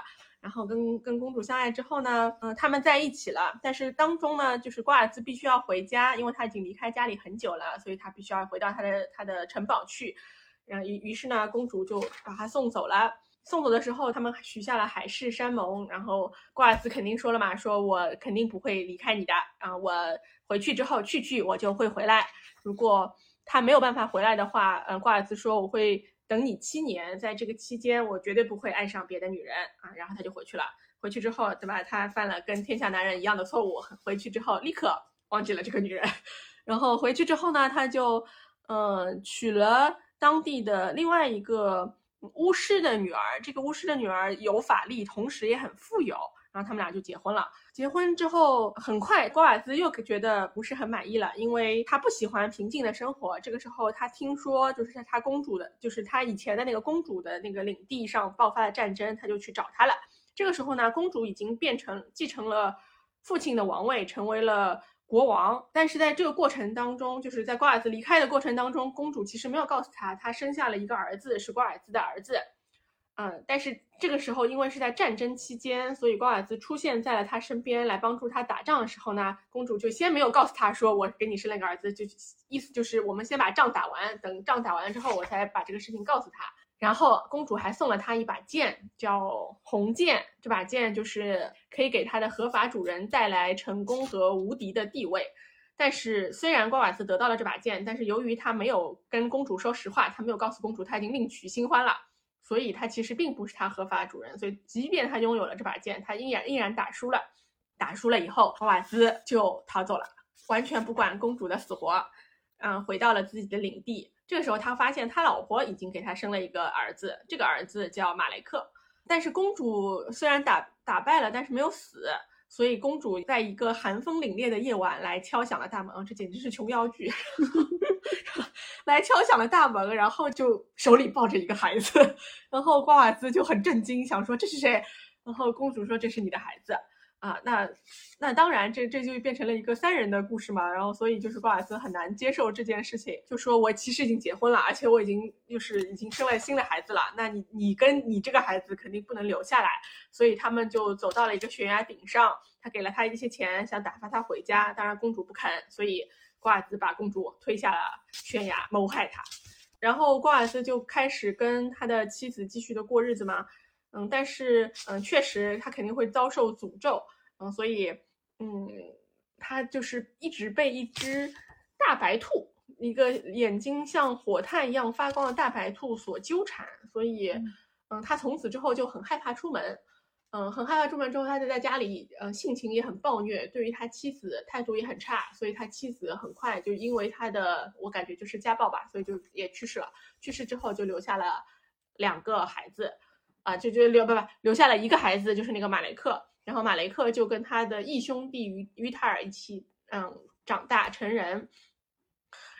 然后跟跟公主相爱之后呢，嗯，他们在一起了。但是当中呢，就是瓜瓦兹必须要回家，因为他已经离开家里很久了，所以他必须要回到他的他的城堡去。然后于于是呢，公主就把他送走了。送走的时候，他们许下了海誓山盟，然后瓜尔兹肯定说了嘛，说我肯定不会离开你的，啊，我回去之后去去我就会回来。如果他没有办法回来的话，嗯，瓜尔兹说我会等你七年，在这个期间我绝对不会爱上别的女人啊。然后他就回去了。回去之后，对吧？他犯了跟天下男人一样的错误，回去之后立刻忘记了这个女人。然后回去之后呢，他就嗯娶了当地的另外一个。巫师的女儿，这个巫师的女儿有法力，同时也很富有，然后他们俩就结婚了。结婚之后，很快瓜瓦兹又觉得不是很满意了，因为他不喜欢平静的生活。这个时候，他听说就是他公主的，就是他以前的那个公主的那个领地上爆发了战争，他就去找她了。这个时候呢，公主已经变成继承了父亲的王位，成为了。国王，但是在这个过程当中，就是在瓜尔兹离开的过程当中，公主其实没有告诉他，她生下了一个儿子，是瓜尔兹的儿子。嗯，但是这个时候，因为是在战争期间，所以瓜尔兹出现在了他身边来帮助他打仗的时候呢，公主就先没有告诉他说我给你生了个儿子，就意思就是我们先把仗打完，等仗打完了之后，我才把这个事情告诉他。然后公主还送了他一把剑，叫红剑。这把剑就是可以给他的合法主人带来成功和无敌的地位。但是虽然瓜瓦斯得到了这把剑，但是由于他没有跟公主说实话，他没有告诉公主他已经另娶新欢了，所以他其实并不是他合法主人。所以即便他拥有了这把剑，他依然依然打输了。打输了以后，瓜瓦斯就逃走了，完全不管公主的死活，嗯，回到了自己的领地。这个时候，他发现他老婆已经给他生了一个儿子，这个儿子叫马雷克。但是公主虽然打打败了，但是没有死，所以公主在一个寒风凛冽的夜晚来敲响了大门。啊这简直是琼瑶剧，来敲响了大门，然后就手里抱着一个孩子，然后瓜瓦兹就很震惊，想说这是谁？然后公主说这是你的孩子。啊，那那当然，这这就变成了一个三人的故事嘛。然后，所以就是瓜尔斯很难接受这件事情，就说我其实已经结婚了，而且我已经就是已经生了新的孩子了。那你你跟你这个孩子肯定不能留下来，所以他们就走到了一个悬崖顶上。他给了他一些钱，想打发他回家。当然，公主不肯，所以瓜尔斯把公主推下了悬崖，谋害他。然后瓜尔斯就开始跟他的妻子继续的过日子嘛。嗯，但是嗯，确实他肯定会遭受诅咒。嗯，所以，嗯，他就是一直被一只大白兔，一个眼睛像火炭一样发光的大白兔所纠缠，所以，嗯，他从此之后就很害怕出门，嗯，很害怕出门之后，他就在家里，呃，性情也很暴虐，对于他妻子态度也很差，所以他妻子很快就因为他的，我感觉就是家暴吧，所以就也去世了。去世之后就留下了两个孩子，啊，就就留不不留下了一个孩子，就是那个马雷克。然后马雷克就跟他的义兄弟于于塔尔一起，嗯，长大成人。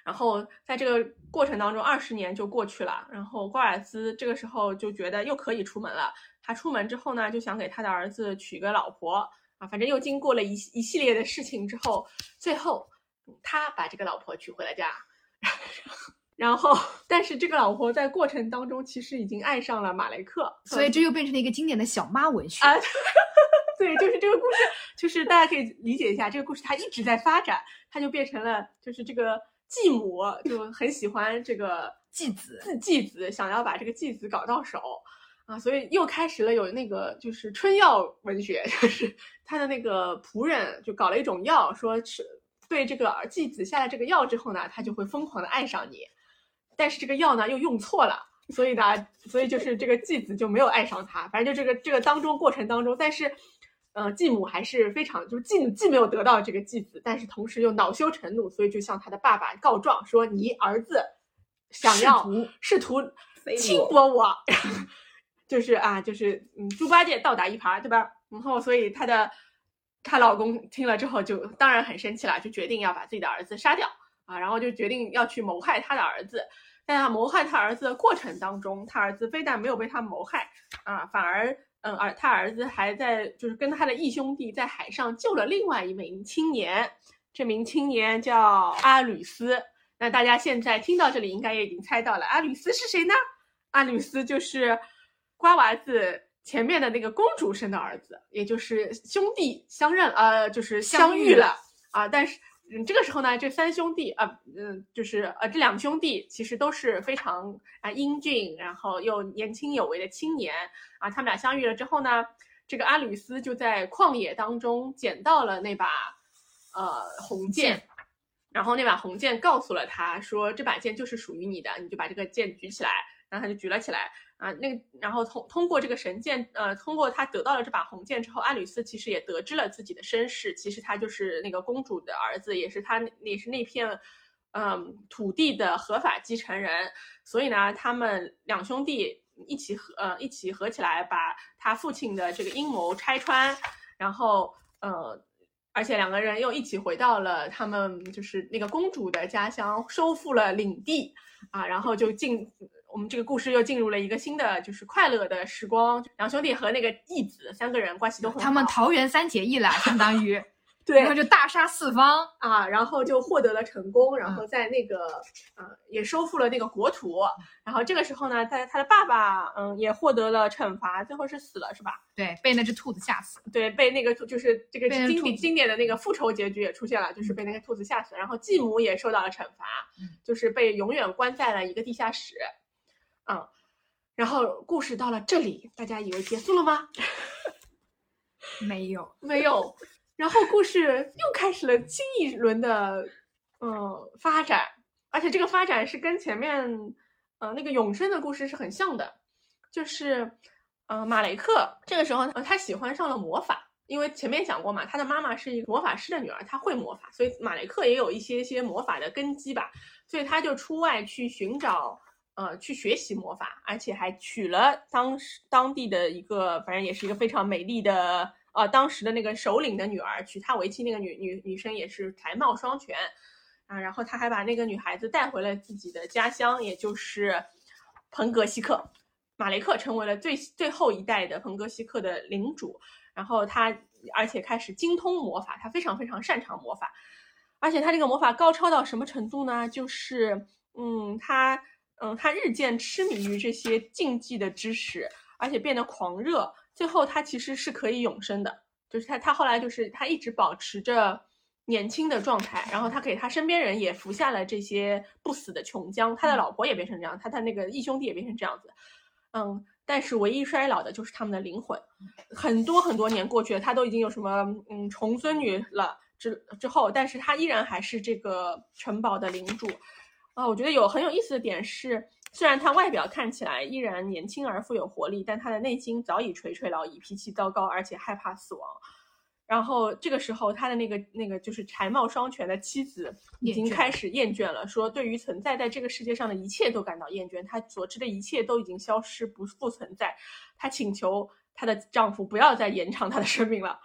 然后在这个过程当中，二十年就过去了。然后瓜尔兹这个时候就觉得又可以出门了。他出门之后呢，就想给他的儿子娶个老婆啊。反正又经过了一一系列的事情之后，最后他把这个老婆娶回了家。然后，但是这个老婆在过程当中其实已经爱上了马雷克，所以这又变成了一个经典的小妈文学啊。对，就是这个故事，就是大家可以理解一下，这个故事它一直在发展，它就变成了，就是这个继母就很喜欢这个 继子，继子想要把这个继子搞到手啊，所以又开始了有那个就是春药文学，就是他的那个仆人就搞了一种药，说吃对这个继子下了这个药之后呢，他就会疯狂的爱上你。但是这个药呢又用错了，所以呢，所以就是这个继子就没有爱上他。反正就这个这个当中过程当中，但是，呃，继母还是非常就是既既没有得到这个继子，但是同时又恼羞成怒，所以就向他的爸爸告状说：“你儿子想要试图轻薄我。”就是啊，就是嗯，猪八戒倒打一耙，对吧？然后，所以她的她老公听了之后，就当然很生气了，就决定要把自己的儿子杀掉啊，然后就决定要去谋害他的儿子。在他谋害他儿子的过程当中，他儿子非但没有被他谋害啊，反而嗯，而他儿子还在就是跟他的义兄弟在海上救了另外一名青年，这名青年叫阿吕斯。那大家现在听到这里，应该也已经猜到了，阿吕斯是谁呢？阿吕斯就是。瓜娃子前面的那个公主生的儿子，也就是兄弟相认，呃，就是相遇了啊。但是，嗯，这个时候呢，这三兄弟啊，嗯，就是呃，这两兄弟其实都是非常啊英俊，然后又年轻有为的青年啊。他们俩相遇了之后呢，这个阿吕斯就在旷野当中捡到了那把呃红剑，然后那把红剑告诉了他说，这把剑就是属于你的，你就把这个剑举起来，然后他就举了起来。啊，那，然后通通过这个神剑，呃，通过他得到了这把红剑之后，阿吕斯其实也得知了自己的身世，其实他就是那个公主的儿子，也是他也是那片，嗯，土地的合法继承人。所以呢，他们两兄弟一起合，呃，一起合起来把他父亲的这个阴谋拆穿，然后，呃，而且两个人又一起回到了他们就是那个公主的家乡，收复了领地，啊，然后就进。我们这个故事又进入了一个新的，就是快乐的时光。两兄弟和那个义子三个人关系都很好。他们桃园三结义了，相当于，对，然后就大杀四方啊，然后就获得了成功，然后在那个，呃，也收复了那个国土。然后这个时候呢，在他的爸爸，嗯，也获得了惩罚，最后是死了，是吧？对，被那只兔子吓死。对，被那个就是这个经典经典的那个复仇结局也出现了，就是被那个兔子吓死。然后继母也受到了惩罚，就是被永远关在了一个地下室。嗯，然后故事到了这里，大家以为结束了吗？没有，没有。然后故事又开始了新一轮的嗯发展，而且这个发展是跟前面呃那个永生的故事是很像的，就是呃马雷克这个时候呃他喜欢上了魔法，因为前面讲过嘛，他的妈妈是一个魔法师的女儿，她会魔法，所以马雷克也有一些些魔法的根基吧，所以他就出外去寻找。呃，去学习魔法，而且还娶了当时当地的一个，反正也是一个非常美丽的，呃，当时的那个首领的女儿，娶她为妻。那个女女女生也是才貌双全，啊，然后他还把那个女孩子带回了自己的家乡，也就是彭格西克，马雷克成为了最最后一代的彭格西克的领主。然后他而且开始精通魔法，他非常非常擅长魔法，而且他这个魔法高超到什么程度呢？就是，嗯，他。嗯，他日渐痴迷于这些禁忌的知识，而且变得狂热。最后，他其实是可以永生的，就是他，他后来就是他一直保持着年轻的状态。然后他给他身边人也服下了这些不死的琼浆，他的老婆也变成这样，他他那个义兄弟也变成这样子。嗯，但是唯一衰老的就是他们的灵魂。很多很多年过去了，他都已经有什么嗯重孙女了之之后，但是他依然还是这个城堡的领主。啊，我觉得有很有意思的点是，虽然他外表看起来依然年轻而富有活力，但他的内心早已垂垂老矣，脾气糟糕，而且害怕死亡。然后这个时候，他的那个那个就是才貌双全的妻子已经开始厌倦了，说对于存在在这个世界上的一切都感到厌倦，她所知的一切都已经消失不复存在。她请求她的丈夫不要再延长她的生命了，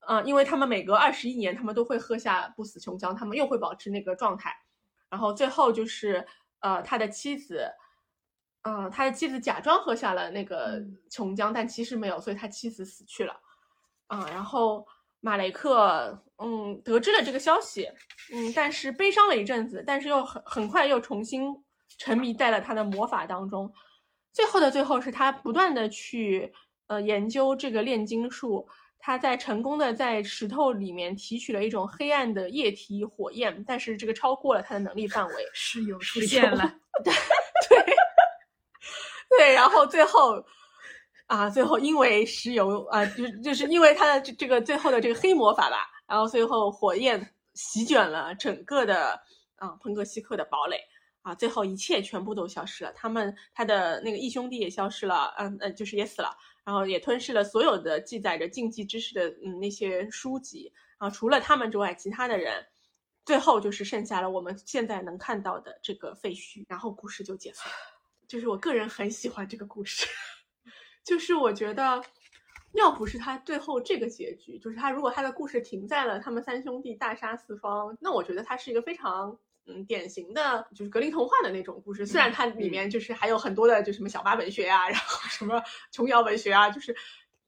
啊，因为他们每隔二十一年，他们都会喝下不死琼浆，他们又会保持那个状态。然后最后就是，呃，他的妻子，嗯，他的妻子假装喝下了那个琼浆，但其实没有，所以他妻子死去了，啊，然后马雷克，嗯，得知了这个消息，嗯，但是悲伤了一阵子，但是又很很快又重新沉迷在了他的魔法当中，最后的最后是他不断的去，呃，研究这个炼金术。他在成功的在石头里面提取了一种黑暗的液体火焰，但是这个超过了他的能力范围，石油出现了，对对对，然后最后啊，最后因为石油啊，就就是因为他的这这个最后的这个黑魔法吧，然后最后火焰席卷了整个的啊彭格西克的堡垒啊，最后一切全部都消失了，他们他的那个义兄弟也消失了，嗯嗯，就是也死了，然后也吞噬了所有的记载着禁忌知识的嗯那些书籍，啊，除了他们之外，其他的人，最后就是剩下了我们现在能看到的这个废墟，然后故事就结束了。就是我个人很喜欢这个故事，就是我觉得。要不是他最后这个结局，就是他如果他的故事停在了他们三兄弟大杀四方，那我觉得他是一个非常嗯典型的，就是格林童话的那种故事。虽然它里面就是还有很多的就什么小八文学啊，然后什么琼瑶文学啊，就是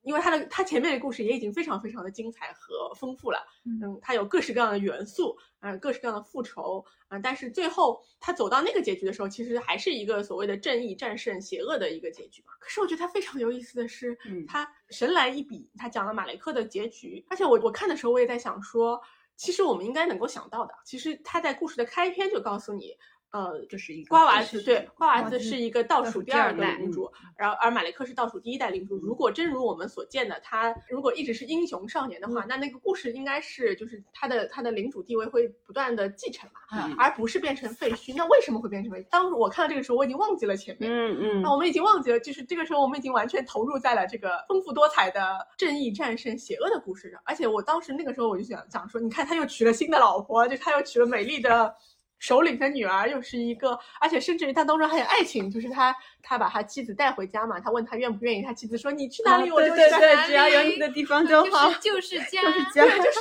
因为它的它前面的故事也已经非常非常的精彩和丰富了，嗯，它有各式各样的元素，嗯，各式各样的复仇，嗯，但是最后它走到那个结局的时候，其实还是一个所谓的正义战胜邪恶的一个结局嘛。可是我觉得它非常有意思的是，它神来一笔，它讲了马雷克的结局，而且我我看的时候我也在想说，其实我们应该能够想到的，其实他在故事的开篇就告诉你。呃，就是一个瓜娃子，对，瓜娃子子是一个倒数第二代领主，然后而马雷克是倒数第一代领主。如果真如我们所见的，他如果一直是英雄少年的话，那那个故事应该是就是他的他的领主地位会不断的继承嘛，嗯而不是变成废墟。那为什么会变成废墟？当我看到这个时候，我已经忘记了前面。嗯嗯那我们已经忘记了，就是这个时候我们已经完全投入在了这个丰富多彩的正义战胜邪恶的故事上。而且我当时那个时候我就想讲说，你看他又娶了新的老婆，就他又娶了美丽的首领的女儿，又是一个，而且甚至于他当中还有爱情，就是他他把他妻子带回家嘛，他问他愿不愿意，他妻子说你去哪里我就啊对对对，去哪里，只要有你的地方就好，就是 就是家，就是家。就是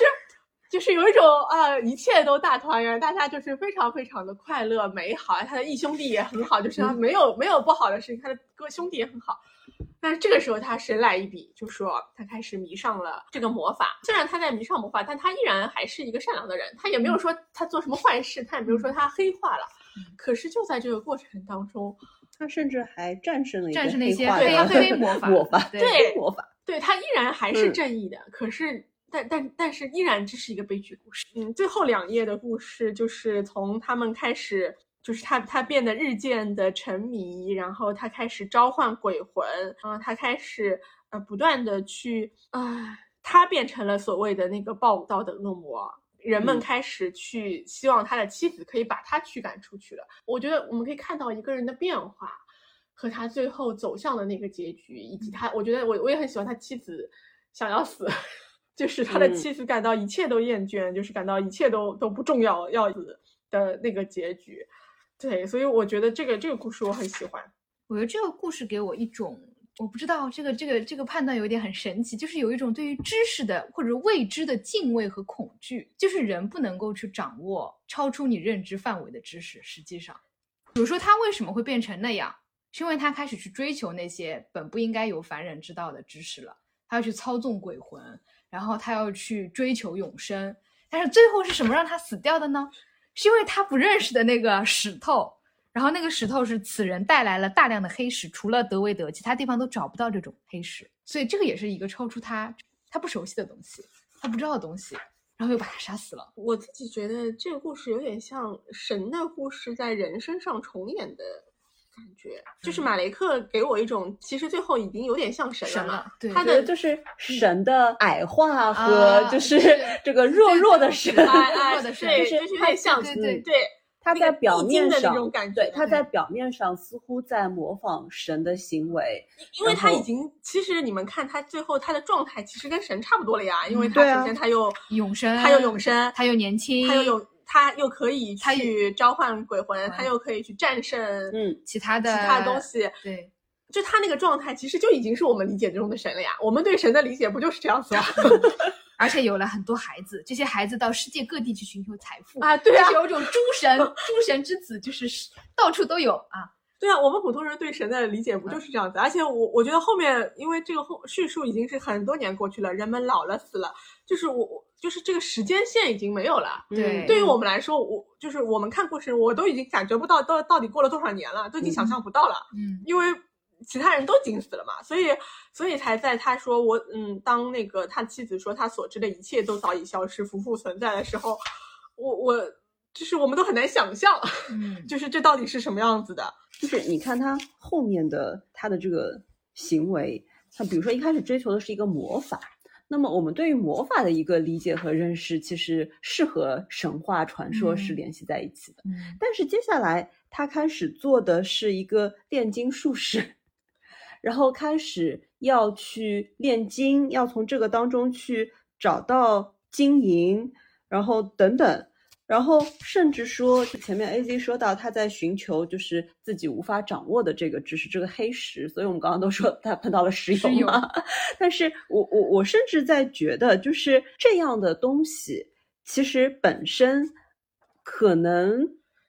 就是有一种啊，一切都大团圆，大家就是非常非常的快乐美好。他的义兄弟也很好，就是他没有、没有不好的事情，他的哥兄弟也很好。但是这个时候他神来一笔，就说他开始迷上了这个魔法。虽然他在迷上魔法，但他依然还是一个善良的人。他也没有说他做什么坏事，他也没有说他黑化了。可是就在这个过程当中，他甚至还战胜了战胜了一些对黑黑魔法魔法，对魔法。对他依然还是嗯正义的，可是但但但是依然这是一个悲剧故事。嗯，最后两页的故事就是从他们开始，就是他他变得日渐的沉迷，然后他开始召唤鬼魂，然后他开始呃不断的去啊、他变成了所谓的那个暴躁的恶魔。人们嗯开始去希望他的妻子可以把他驱赶出去了。我觉得我们可以看到一个人的变化，和他最后走向的那个结局，以及他，我觉得我我也很喜欢他妻子想要死，就是他的嗯妻子感到一切都厌倦，就是感到一切都都不重要要死的那个结局。对，所以我觉得这个这个故事我很喜欢。我觉得这个故事给我一种，我不知道这个这个这个判断有点很神奇，就是有一种对于知识的或者未知的敬畏和恐惧，就是人不能够去掌握超出你认知范围的知识。实际上，比如说他为什么会变成那样，是因为他开始去追求那些本不应该由凡人知道的知识了，他要去操纵鬼魂，然后他要去追求永生，但是最后是什么让他死掉的呢？是因为他不认识的那个石头。然后那个石头是此人带来了大量的黑石，除了德维德，其他地方都找不到这种黑石，所以这个也是一个超出他他不熟悉的东西，他不知道的东西，然后又把他杀死了。我自己觉得这个故事有点像神的故事在人身上重演的感觉，就是马雷克给我一种，其实最后已经有点像神了嘛。神了，对，他的就是神的矮化啊和就是是这个弱弱的神，弱的神对，就是就是有点像，对对对，他在表面上那种感觉对他在表面上似乎在模仿神的行为，因为他已经，其实你们看他最后他的状态其实跟神差不多了呀，因为他首先他又永生，他又永生，他又年轻，他又有他又可以他去召唤鬼魂，嗯他又可以去战胜嗯，其他的其他的东，西。对，就他那个状态，其实就已经是我们理解中的神了呀。我们对神的理解不就是这样子吗？而且有了很多孩子，这些孩子到世界各地去寻求财富啊，对啊，有一种诸神诸神之子，就是到处都有啊。对啊，我们普通人对神的理解不就是这样子？而且我我觉得后面，因为这个后叙述已经是很多年过去了，人们老了死了，就是我我就是这个时间线已经没有了。对对于我们来说，我就是我们看故事，我都已经感觉不到到到底过了多少年了，都已经想象不到了，嗯，因为其他人都已经死了嘛，所以所以才在他说我嗯，当那个他妻子说他所知的一切都早已消失，不复存在的时候，我我就是我们都很难想象，嗯，就是这到底是什么样子的。就是你看他后面的他的这个行为，他比如说一开始追求的是一个魔法，那么我们对于魔法的一个理解和认识，其实是和神话传说是嗯联系在一起的。嗯但是接下来他开始做的是一个炼金术士，然后开始要去炼金，要从这个当中去找到金银，然后等等。然后甚至说，前面 A Z 说到他在寻求就是自己无法掌握的这个知识，这个黑石，所以我们刚刚都说他碰到了石石油油嘛。但是我我我甚至在觉得，就是这样的东西，其实本身可能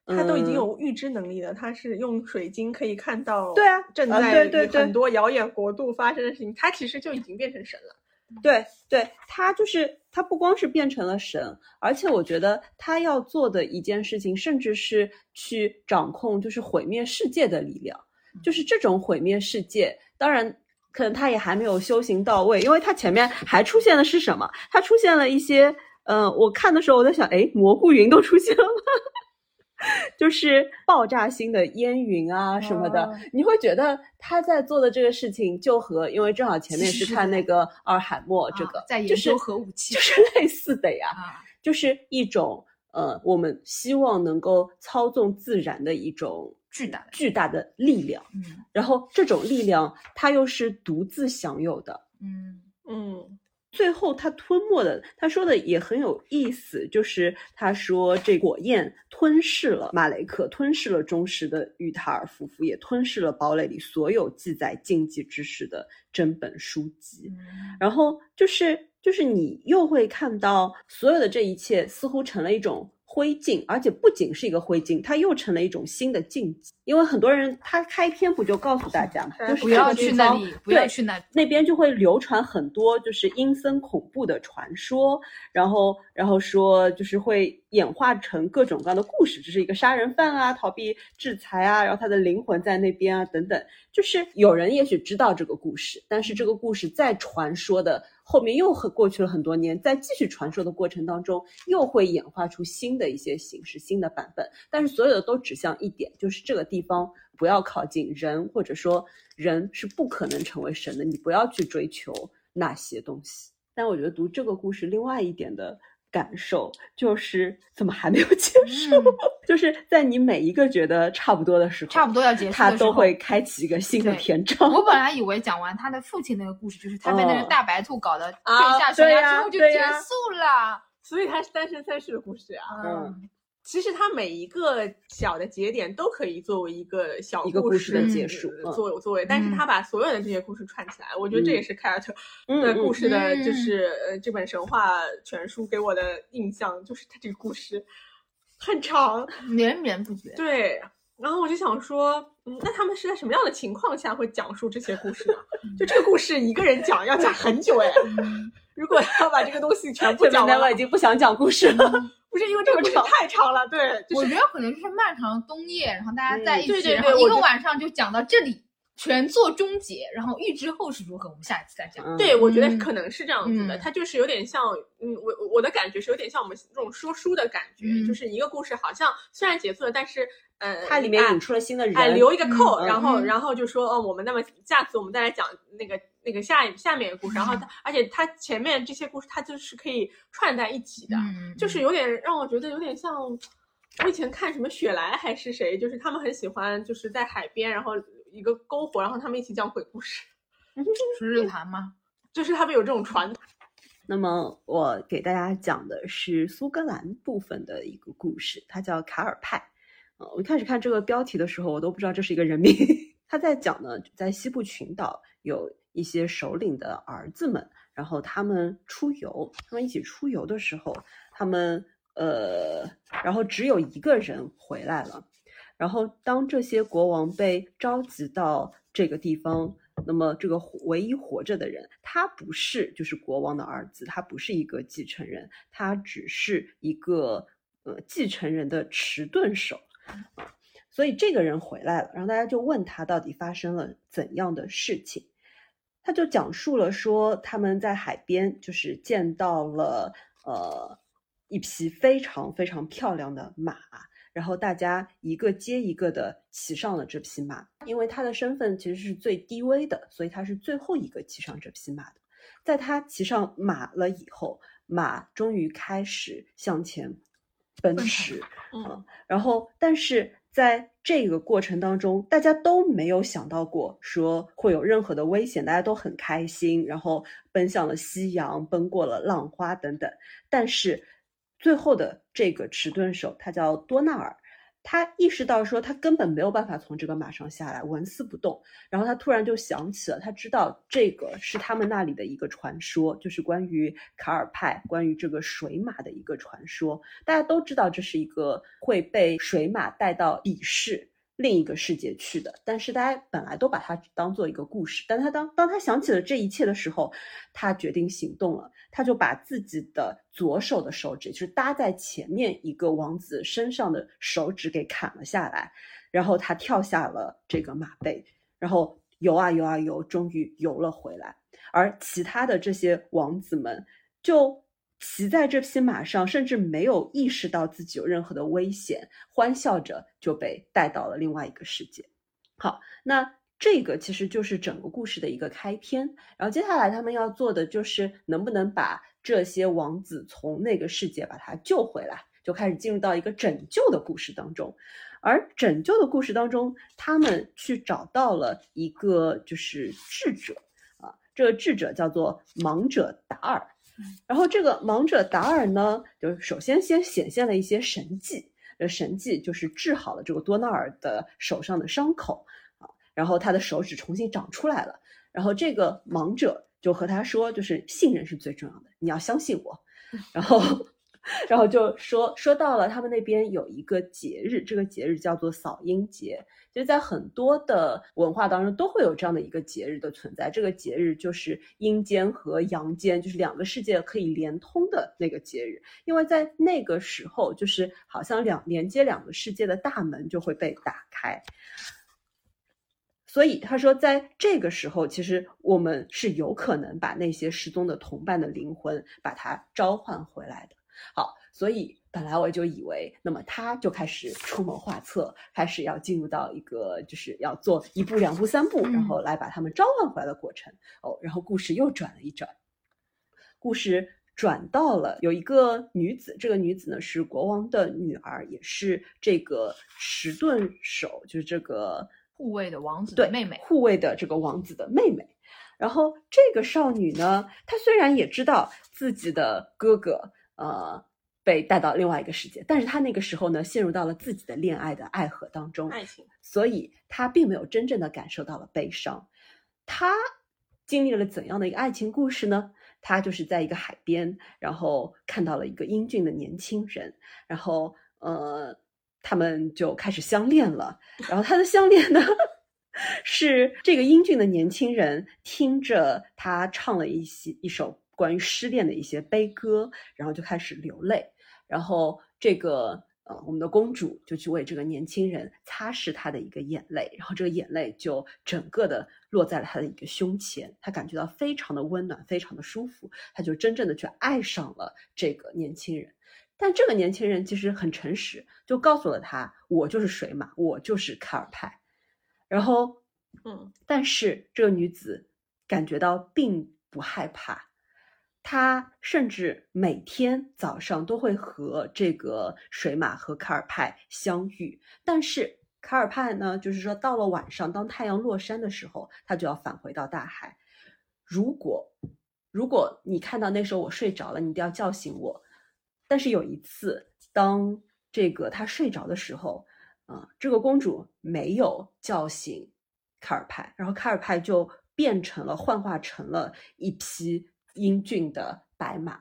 他都已经嗯有预知能力了，他是用水晶可以看到对啊啊正在对对对很多遥远国度发生的事情，他其实就已经变成神了。对对，他就是他不光是变成了神，而且我觉得他要做的一件事情，甚至是去掌控就是毁灭世界的力量，就是这种毁灭世界。当然，可能他也还没有修行到位，因为他前面还出现的是什么？他出现了一些，嗯、我看的时候我在想，哎，蘑菇云都出现了吗？就是爆炸性的烟云啊什么的，哦。你会觉得他在做的这个事情就和，因为正好前面是看那个阿尔海默这啊个，在研就是究核武器就是类似的呀，啊，就是一种呃，我们希望能够操纵自然的一种巨大的巨大的力量，嗯。然后这种力量它又是独自享有的，嗯。嗯，最后他吞没的，他说的也很有意思，就是他说这火焰吞噬了马雷克，吞噬了忠实的玉塔尔夫妇，也吞噬了堡垒里所有记载禁忌知识的整本书籍。嗯然后就是就是你又会看到所有的这一切似乎成了一种灰烬，而且不仅是一个灰烬，它又成了一种新的禁忌。因为很多人他开篇不就告诉大家嘛，就是不要去那里，不要去那里。那边就会流传很多就是阴森恐怖的传说，然后然后说就是会演化成各种各样的故事，这是一个杀人犯啊，逃避制裁啊，然后他的灵魂在那边啊，等等。就是有人也许知道这个故事，但是这个故事在传说的后面又很过去了很多年，在继续传说的过程当中，又会演化出新的一些形式、新的版本。但是所有的都指向一点，就是这个地方不要靠近人，或者说人是不可能成为神的，你不要去追求那些东西。但我觉得读这个故事，另外一点的感受就是，怎么还没有 结束？嗯就是在你每一个觉得差不多的时候，差不多要结束它的时候都会开启一个新的篇章。我本来 以为讲完他的父亲那个故事，就是他被那哦个大白兔搞得坠啊下悬崖之后就结束了。所以他是单身三世的故事啊。嗯其实它每一个小的节点都可以作为一个小一个故事事的结束作为作为，但是他把所有的这些故事串起来，我觉得这也是凯尔特嗯的故事的，嗯就是呃这本神话全书给我的印象，就是它这个故事很长，绵绵不绝。对。然后我就想说，嗯，那他们是在什么样的情况下会讲述这些故事呢？就这个故事一个人讲要讲很久哎，嗯如果要把这个东西全部讲完我已，经不想讲故事了。不是因为这个故事太长了，对，就是我觉得可能就是漫长的冬夜，然后大家在一起，嗯对对然后一个晚上就讲到这里，全作终结，然后预知后事如何，我们下一次再讲。嗯。对，我觉得嗯。可能是这样子的，嗯。它就是有点像，嗯，我我的感觉是有点像我们这种说书的感觉，嗯。就是一个故事好像虽然结束了，但是呃，它里面哎引出了新的人，哎留一个扣，嗯然后嗯然后就说哦，我们那么下次我们再来讲那个那个下下面的故事，然后它而且它前面这些故事它就是可以串在一起的，嗯，就是有点让我觉得有点像我以前看什么雪莱还是谁，就是他们很喜欢就是在海边，然后一个篝火，然后他们一起讲鬼故事，是日谈吗？就是他们有这种传统。那么我给大家讲的是苏格兰部分的一个故事，它叫卡尔派。我一开始看这个标题的时候，我都不知道这是一个人名。他在讲呢，在西部群岛有一些首领的儿子们，然后他们出游，他们一起出游的时候，他们呃，然后只有一个人回来了。然后当这些国王被召集到这个地方，那么这个唯一活着的人，他不是就是国王的儿子，他不是一个继承人，他只是一个呃继承人的迟钝手。啊所以这个人回来了，然后大家就问他到底发生了怎样的事情，他就讲述了说他们在海边就是见到了呃一匹非常非常漂亮的马，然后大家一个接一个的骑上了这匹马，因为他的身份其实是最低微的，所以他是最后一个骑上这匹马的。在他骑上马了以后，马终于开始向前奔驰，嗯，然后但是在这个过程当中，大家都没有想到过说会有任何的危险，大家都很开心，然后奔向了夕阳，奔过了浪花等等。但是最后的这个迟钝手，他叫多纳尔。他意识到说，他根本没有办法从这个马上下来，纹丝不动。然后他突然就想起了，他知道这个是他们那里的一个传说，就是关于卡尔派，关于这个水马的一个传说。大家都知道，这是一个会被水马带到彼世另一个世界去的。但是大家本来都把它当做一个故事。但他当当他想起了这一切的时候，他决定行动了。他就把自己的左手的手指，就是搭在前面一个王子身上的手指给砍了下来，然后他跳下了这个马背，然后游啊游啊游，终于游了回来。而其他的这些王子们就骑在这匹马上，甚至没有意识到自己有任何的危险，欢笑着就被带到了另外一个世界。好，那。这个其实就是整个故事的一个开篇，然后接下来他们要做的就是能不能把这些王子从那个世界把他救回来，就开始进入到一个拯救的故事当中。而拯救的故事当中，他们去找到了一个就是智者啊，这个智者叫做盲者达尔。然后这个盲者达尔呢，就首先先显现了一些神迹，呃，神迹就是治好了这个多纳尔的手上的伤口啊。然后他的手指重新长出来了，然后这个盲者就和他说，就是信任是最重要的，你要相信我。然后，然后就说说到了他们那边有一个节日，这个节日叫做扫阴节。其实，在很多的文化当中都会有这样的一个节日的存在。这个节日就是阴间和阳间，就是两个世界可以连通的那个节日。因为在那个时候，就是好像两连接两个世界的大门就会被打开。所以他说，在这个时候，其实我们是有可能把那些失踪的同伴的灵魂把它召唤回来的。好，所以本来我就以为，那么他就开始出谋划策，开始要进入到一个就是要做一步、两步、三步，然后来把他们召唤回来的过程。哦，然后故事又转了一转，故事转到了有一个女子，这个女子呢是国王的女儿，也是这个迟钝手，就是这个。护卫的王子的妹妹，护卫的这个王子的妹妹。然后这个少女呢，她虽然也知道自己的哥哥呃被带到另外一个世界，但是他那个时候呢，陷入到了自己的恋爱的爱河当中，爱情，所以他并没有真正的感受到了悲伤。他经历了怎样的一个爱情故事呢？他就是在一个海边，然后看到了一个英俊的年轻人，然后呃。他们就开始相恋了，然后他的相恋呢，是这个英俊的年轻人听着他唱了一些一首关于失恋的一些悲歌，然后就开始流泪，然后这个呃我们的公主就去为这个年轻人擦拭他的一个眼泪，然后这个眼泪就整个的落在了他的一个胸前，他感觉到非常的温暖，非常的舒服，他就真正的去爱上了这个年轻人。但这个年轻人其实很诚实，就告诉了他：“我就是水马，我就是卡尔派。”然后，嗯，但是这个女子感觉到并不害怕，他甚至每天早上都会和这个水马和卡尔派相遇。但是卡尔派呢，就是说到了晚上，当太阳落山的时候，他就要返回到大海。如果如果你看到那时候我睡着了，你一定要叫醒我。但是有一次，当这个他睡着的时候，啊，这个公主没有叫醒卡尔派，然后卡尔派就变成了幻化成了一匹英俊的白马。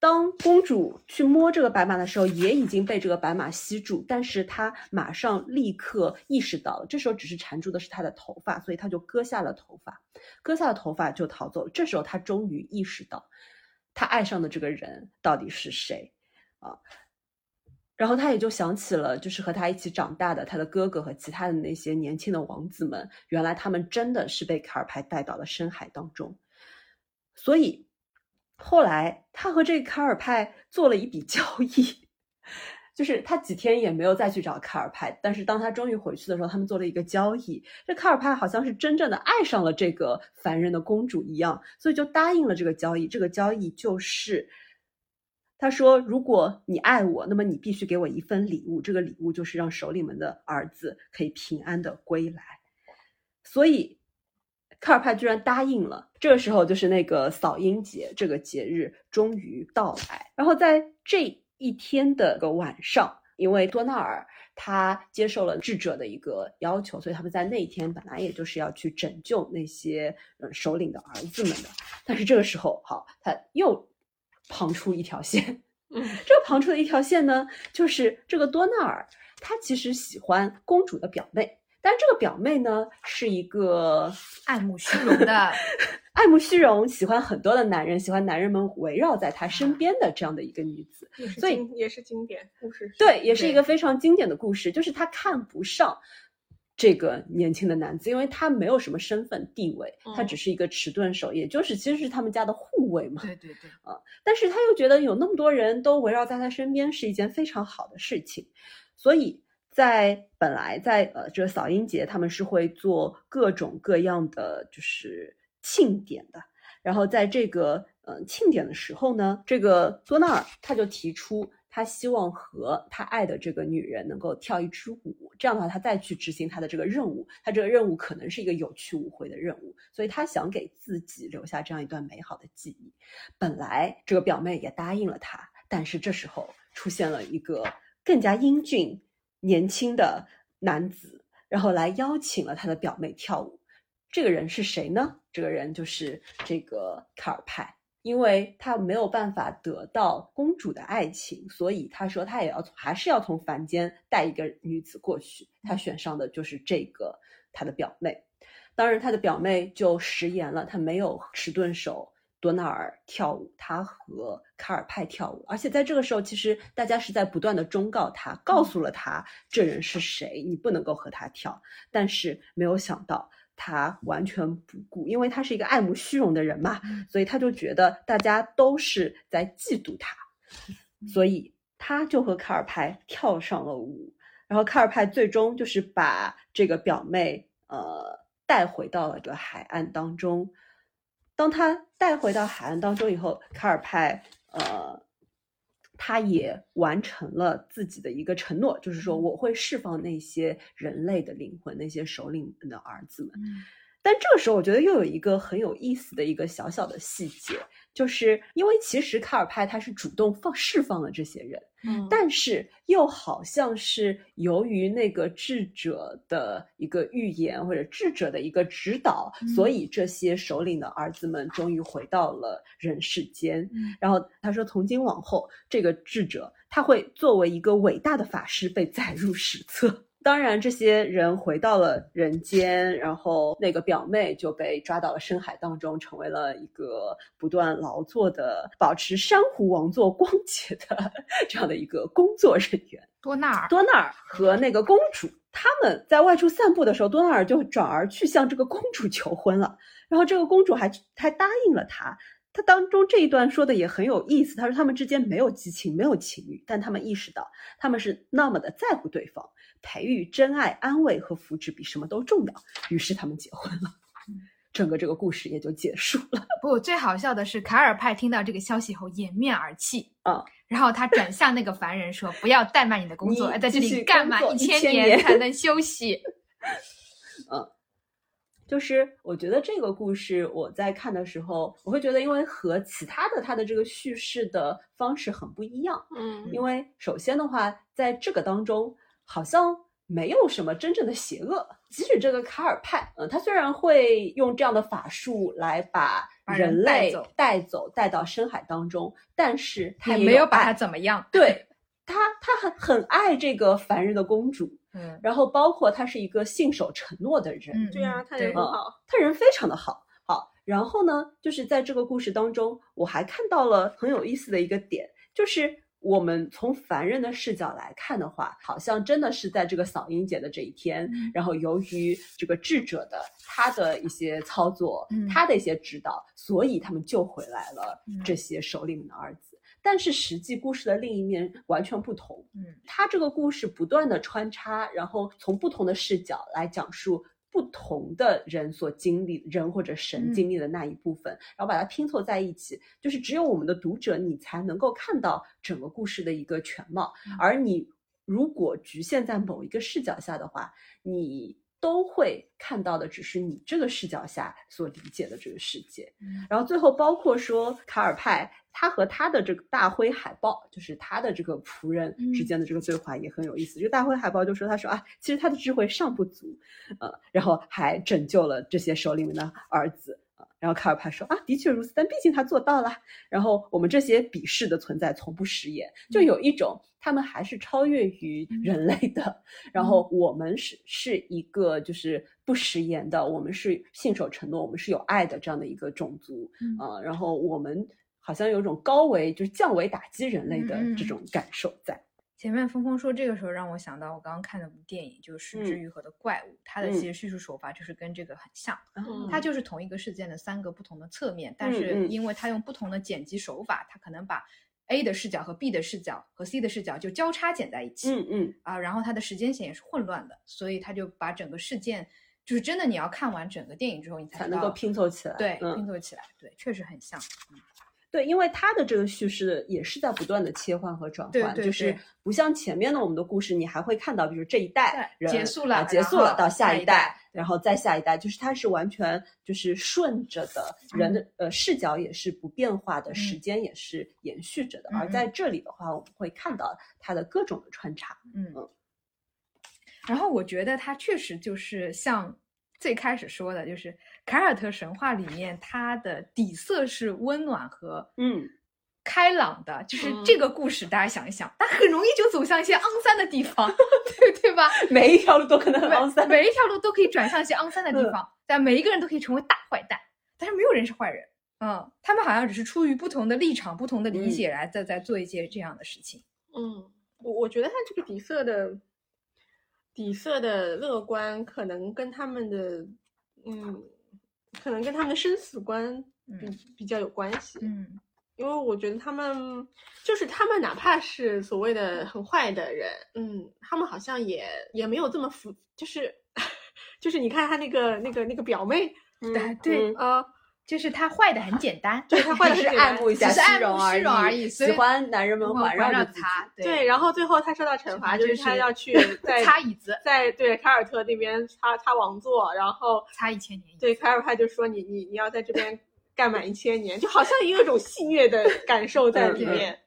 当公主去摸这个白马的时候，也已经被这个白马吸住，但是她马上立刻意识到了，这时候只是缠住的是她的头发，所以她就割下了头发，割下了头发就逃走了。这时候她终于意识到。他爱上的这个人到底是谁啊？然后他也就想起了，就是和他一起长大的他的哥哥和其他的那些年轻的王子们，原来他们真的是被卡尔派带到了深海当中。所以后来他和这个卡尔派做了一笔交易，就是他几天也没有再去找卡尔派，但是当他终于回去的时候，他们做了一个交易。这卡尔派好像是真正的爱上了这个凡人的公主一样，所以就答应了这个交易。这个交易就是他说：“如果你爱我，那么你必须给我一份礼物。这个礼物就是让首领们的儿子可以平安的归来。”所以卡尔派居然答应了。这个时候就是那个扫阴节这个节日终于到来，然后在这。一天的个晚上，因为多纳尔他接受了智者的一个要求，所以他们在那一天本来也就是要去拯救那些嗯首领的儿子们的。但是这个时候，好，他又旁出一条线。嗯，这个旁出的一条线呢，就是这个多纳尔他其实喜欢公主的表妹。但这个表妹呢，是一个爱慕虚荣的，爱慕虚荣，喜欢很多的男人，喜欢男人们围绕在她身边的这样的一个女子，所以也是经典故事。对，也是一个非常经典的故事，就是她看不上这个年轻的男子，因为他没有什么身份地位，他只是一个迟钝手，也就是其实是他们家的护卫嘛。对对对，啊，但是他又觉得有那么多人都围绕在他身边是一件非常好的事情，所以。在本来在呃这个扫阴节，他们是会做各种各样的就是庆典的。然后在这个呃庆典的时候呢，这个多纳尔他就提出，他希望和他爱的这个女人能够跳一支舞，这样的话他再去执行他的这个任务。他这个任务可能是一个有去无回的任务，所以他想给自己留下这样一段美好的记忆。本来这个表妹也答应了他，但是这时候出现了一个更加英俊。年轻的男子，然后来邀请了他的表妹跳舞。这个人是谁呢？这个人就是这个卡尔派，因为他没有办法得到公主的爱情，所以他说他也要还是要从凡间带一个女子过去。他选上的就是这个他的表妹。当然，他的表妹就食言了，他没有迟钝手。多纳尔跳舞，他和卡尔派跳舞，而且在这个时候，其实大家是在不断的忠告他，告诉了他这人是谁，你不能够和他跳。但是没有想到他完全不顾，因为他是一个爱慕虚荣的人嘛，所以他就觉得大家都是在嫉妒他，所以他就和卡尔派跳上了舞。然后卡尔派最终就是把这个表妹呃带回到了这个海岸当中。当他带回到海岸当中以后，卡尔派，呃，他也完成了自己的一个承诺，就是说我会释放那些人类的灵魂，那些首领们的儿子们。但这个时候，我觉得又有一个很有意思的一个小小的细节。就是因为其实卡尔派他是主动放释放了这些人，嗯，但是又好像是由于那个智者的一个预言或者智者的一个指导，所以这些首领的儿子们终于回到了人世间。然后他说，从今往后，这个智者他会作为一个伟大的法师被载入史册。当然，这些人回到了人间，然后那个表妹就被抓到了深海当中，成为了一个不断劳作的、保持珊瑚王座光洁的 这样的一个工作人员。多纳尔，多纳尔和那个公主他们在外出散步的时候，多纳尔就转而去向这个公主求婚了，然后这个公主还还答应了他。他当中这一段说的也很有意思，他说他们之间没有激情，没有情欲，但他们意识到他们是那么的在乎对方。培育真爱、安慰和福祉比什么都重要。于是他们结婚了，整个这个故事也就结束了。不，最好笑的是卡尔派听到这个消息后掩面而泣啊，然后他转向那个凡人说：“不要怠慢你的工作，在这里干满一千年才能休息。”嗯，就是我觉得这个故事我在看的时候，我会觉得，因为和其他的他的这个叙事的方式很不一样。嗯，因为首先的话，在这个当中。好像没有什么真正的邪恶，即使这个卡尔派，嗯，他虽然会用这样的法术来把人类带走带到深海当中，但是他也没有把他怎么样。对他，他很很爱这个凡人的公主，嗯，然后包括他是一个信守承诺的人，对啊，他人很好，他人非常的好，好。然后呢，就是在这个故事当中，我还看到了很有意思的一个点，就是。我们从凡人的视角来看的话，好像真的是在这个扫音节的这一天，然后由于这个智者的他的一些操作，他的一些指导，所以他们救回来了这些首领们的儿子。但是实际故事的另一面完全不同。嗯，他这个故事不断的穿插，然后从不同的视角来讲述不同的人所经历人或者神嗯。经历的那一部分，然后把它拼凑在一起，就是只有我们的读者你才能够看到整个故事的一个全貌，嗯。而你如果局限在某一个视角下的话，你都会看到的只是你这个视角下所理解的这个世界。嗯然后最后包括说卡尔派他和他的这个大灰海豹，就是他的这个仆人嗯之间的这个对话也很有意思。就大灰海豹就说他说啊，其实他的智慧尚不足，呃，然后还拯救了这些首领们的儿子。呃然后卡尔帕说啊，的确如此，但毕竟他做到了。然后我们这些鄙视的存在从不食言，就有一种他们还是超越于人类的。然后我们是是一个就是不食言的，我们是信守承诺，我们是有爱的这样的一个种族呃然后我们好像有一种高维就是降维打击人类的这种感受在。前面峰峰说这个时候让我想到我刚刚看的部电影，就是《石之嗯愈合的怪物》，它的嗯其实叙述手法就是跟这个很像，嗯它就是同一个事件的三个不同的侧面，但嗯是嗯因为它用不同的剪辑手法，它可能把 A 的视角和 B 的视角和 C 的视角就交叉剪在一起，嗯嗯啊，然后它的时间线也是混乱的，所以它就把整个事件，就是真的你要看完整个电影之后，你才才能够拼凑起来。对，嗯拼凑起来，对，确实很像。对，因为它的这个叙事也是在不断的切换和转换，对对就是不像前面的我们的故事，你还会看到，比如这一代人结束了啊结束了到下下一代然后再下一代，就是它是完全就是顺着的，人的呃视角也是不变化的，时嗯间也是延续着的。嗯而在这里的话，我们会看到它的各种的穿插。嗯嗯，然后我觉得它确实就是像最开始说的，就是凯尔特神话里面它的底色是温暖和嗯，开朗的，就是嗯这个故事大家想一想，它很容易就走向一些 肮脏的地方，对对吧？每一条路都可能很肮脏。每一条路都可以转向一些肮脏的地嗯方，但每一个人都可以成为大坏蛋，但是没有人是坏人。嗯，他们好像只是出于不同的立场、不同的理解来在在做一些这样的事情。嗯，我我觉得他这个底色的底色的乐观，可能跟他们的嗯，可能跟他们的生死观比、嗯比较有关系。嗯因为我觉得他们就是他们，哪怕是所谓的很坏的人，嗯，他们好像也也没有这么腐，就是 就是你看他那个那个那个表妹嗯对嗯啊、就是他坏的很简单，对他坏的是爱慕一下是爱虚荣慕虚荣而已喜欢男人们环绕着。他，对，然后最后他受到惩罚，就是他要去 在擦椅子，在对凯尔特那边擦擦王座，然后擦一千年。对凯尔派就说你你你要在这边干满一千年，就好像也有一种 戏谑的感受在里面。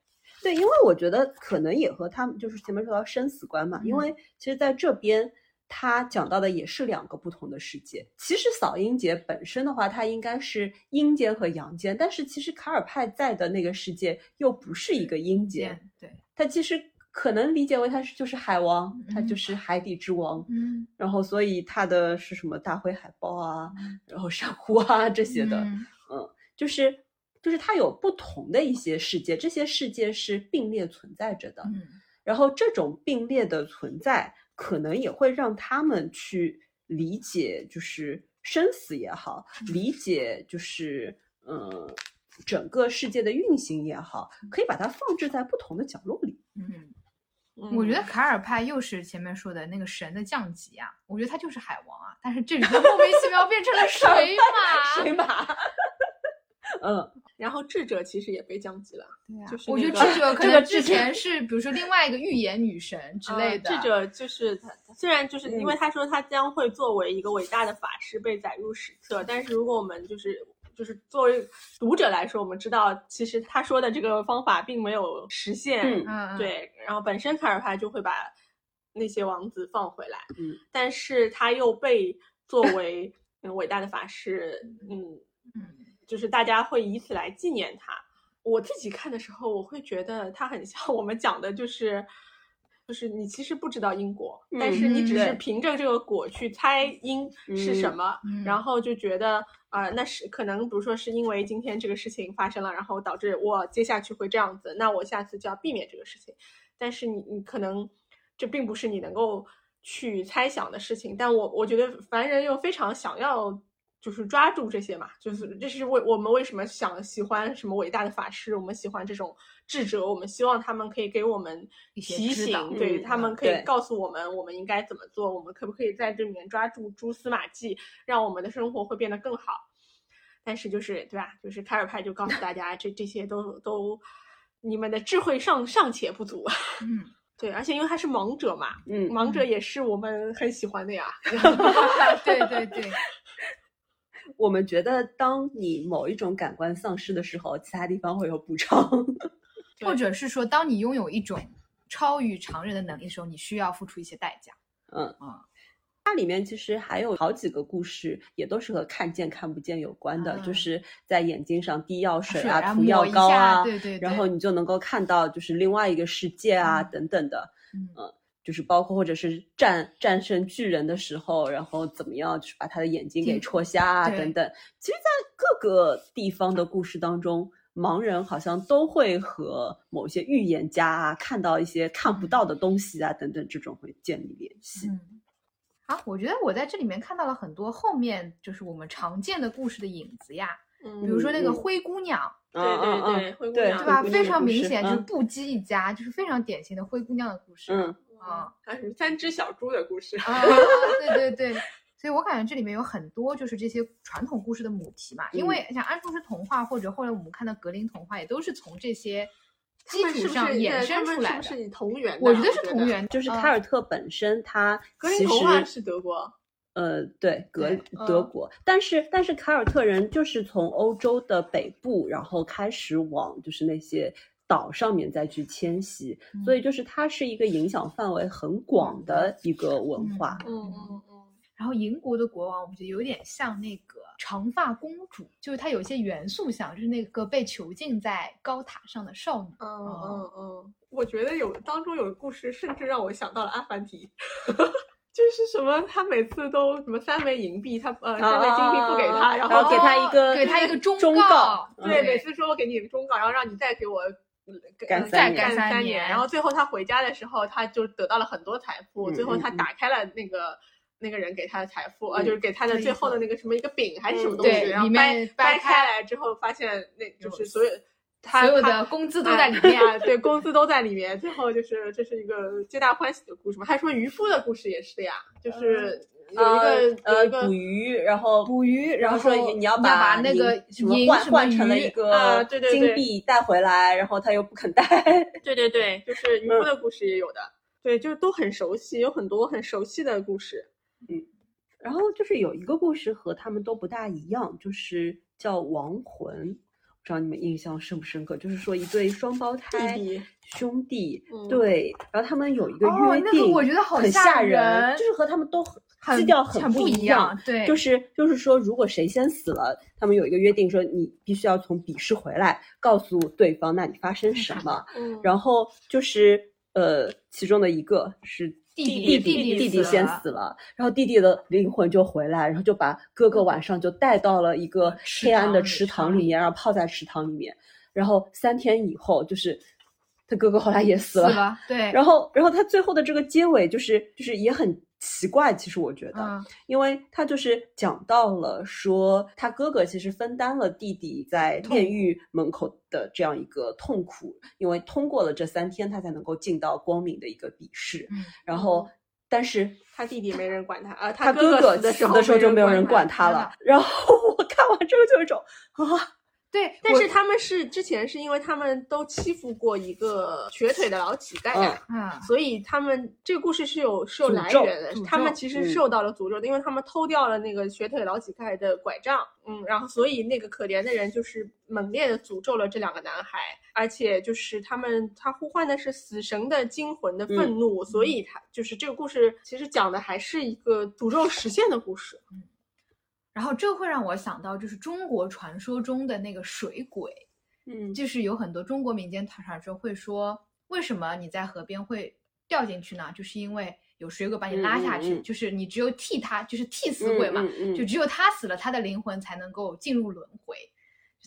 对，因为我觉得可能也和他们就是前面说到生死观嘛，因嗯为其实在这边他讲到的也是两个不同的世界。其实扫阴节本身的话，它应该是阴间和阳间，但是其实卡尔派在的那个世界又不是一个阴间，对，它其实可能理解为它是就是海王，它嗯就是海底之王。嗯然后，所以它的是什么大灰海豹啊，然后珊瑚啊这些的，嗯就是就是它有不同的一些世界，这些世界是并列存在着的。嗯然后这种并列的存在，可能也会让他们去理解，就是生死也好，理解就是嗯整个世界的运行也好，可以把它放置在不同的角落里。嗯，嗯。我觉得卡尔派又是前面说的那个神的降级啊，我觉得他就是海王啊，但是这里头莫名其妙变成了 水马，水马，嗯，然后智者其实也被降级了对啊就是我觉得智者可这个能之前是，比如说另外一个预言女神之类的，呃智者就是他，虽然就是因为嗯他说他将会作为一个伟大的法师被载入史册，但是如果我们就是就是作为读者来说，我们知道其实他说的这个方法并没有实现，嗯对，然后本身卡尔帕就会把那些王子放回来，嗯，但是他又被作为嗯伟大的法师，嗯，嗯就是大家会以此来纪念他。我自己看的时候，我会觉得他很像我们讲的，就是就是你其实不知道因果，但是你只是凭着这个果去猜因是什么，嗯然后就觉得啊、呃那是可能，比如说是因为今天这个事情发生了，然后导致我接下去会这样子，那我下次就要避免这个事情。但是你你可能这并不是你能够去猜想的事情，但我我觉得凡人又非常想要就是抓住这些嘛，就是这是为我们为什么想喜欢什么伟大的法师，我们喜欢这种智者，我们希望他们可以给我们提醒，对嗯他们可以告诉我们我们应该怎么做，我们可不可以在这里面抓住蛛丝马迹，让我们的生活会变得更好。但是就是对吧？就是凯尔派就告诉大家，这这些都都你们的智慧尚尚且不足。嗯，对，而且因为他是盲者嘛，嗯，盲者也是我们很喜欢的呀。对对对，我们觉得当你某一种感官丧失的时候，其他地方会有补偿。或者是说，当你拥有一种超于常人的能力的时候，你需要付出一些代价。嗯啊，它里面其实还有好几个故事，也都是和看见看不见有关的，啊就是在眼睛上滴药水啊、啊涂药膏啊，对对然后你就能够看到就是另外一个世界啊、嗯等等的。嗯呃就是包括或者是战战胜巨人的时候，然后怎么样，就是把他的眼睛给戳瞎啊等等。其实，在各个地方的故事当中，盲人好像都会和某些预言家啊看到一些看不到的东西啊等等，这种会建立联系。嗯，啊，我觉得我在这里面看到了很多后面就是我们常见的故事的影子呀，嗯比如说那个嗯灰姑娘，对对对灰姑娘对吧？非常明显就是嗯不羁一家，就是非常典型的灰姑娘的故事。嗯啊 还是三只小猪的故事。啊，对对对，所以我感觉这里面有很多就是这些传统故事的母题嘛，因为像安徒生童话或者后来我们看到格林童话，也都是从这些基础上衍生出来的。是不是同源的？我觉得是同源，就是嗯凯尔特本身，他格其林童话实是德国。呃，对，格德国，但是但是凯尔特人就是从欧洲的北部，然后开始往就是那些岛上面再去迁徙，所以就是它是一个影响范围很广的一个文化。嗯嗯嗯，然后银国的国王，我觉得有点像那个长发公主，就是它有些元素像，就是那个被囚禁在高塔上的少女。嗯哦嗯嗯，我觉得有当中有个故事，甚至让我想到了阿凡提，就是什么他每次都什么三枚银币，他呃三枚金币不给他，然后然后给他一个哦给他一个忠忠告告，对，嗯每次说我给你忠告，然后让你再给我。呃干呃三年干三三年然后最后他回家的时候，他就得到了很多财富。嗯最后他打开了那个那个人给他的财富，啊，嗯就是给他的最后的那个什么一个饼还是什么嗯东西，然后掰掰掰开开来之后，发现那就是所有他所有的工资都在里面。啊，对，工资都在里面。最后就是这是一个皆大欢喜的故事嘛。还说渔夫的故事也是的呀，就是有一个、呃有呃一个捕鱼，然后捕鱼，然后说你要把把那个什么银什么换换成了一个对对金币带回来，然后他又不肯带。对对对，就是渔夫的故事也有的。对，就是都很熟悉，有很多很熟悉的故事。嗯然后就是有一个故事和他们都不大一样，就是叫亡魂。不知道你们印象深不深刻？就是说一对双胞胎弟弟兄弟，嗯对，然后他们有一个哦那个约定，我觉得好很吓吓人就是和他们都很很基调很不不一一样对就是就是说，如果谁先死了，他们有一个约定，说你必须要从比试回来，告诉对方那你发生什么。嗯，然后就是呃，其中的一个是弟弟弟弟弟先死了，然后弟弟的灵魂就回来，然后就把哥哥晚上就带到了一个黑暗的池塘里面，然后泡在池塘里面，然后三天以后就是他哥哥后来也死了，死了，对，然后然后他最后的这个结尾就是就是也很奇怪，其实我觉得，嗯因为他就是讲到了说，他哥哥其实分担了弟弟在炼狱门口的这样一个痛苦，因为通过了这三天，他才能够进到光明的一个笔试。嗯然后，但是他弟弟没人管他啊，他哥哥死死的时候就没有人管管他了。然后 我看完之后就有一种啊，对，但是他们是之前是因为他们都欺负过一个瘸腿的老乞丐呀、嗯。所以他们这个故事是有是有来源的，他们其实受到了诅咒的，因为他们偷掉了那个瘸腿老乞丐的拐杖，嗯，然后所以那个可怜的人就是猛烈的诅咒了这两个男孩，而且就是他们他呼唤的是死神的惊魂的愤怒，所以他就是这个故事其实讲的还是一个诅咒实现的故事，然后这会让我想到，就是中国传说中的那个水鬼，嗯就是有很多中国民间传说会说，为什么你在河边会掉进去呢？就是因为有水鬼把你拉下去，嗯嗯嗯就是你只有替他，就是替死鬼嘛，就只有他死了，他的灵魂才能够进入轮回。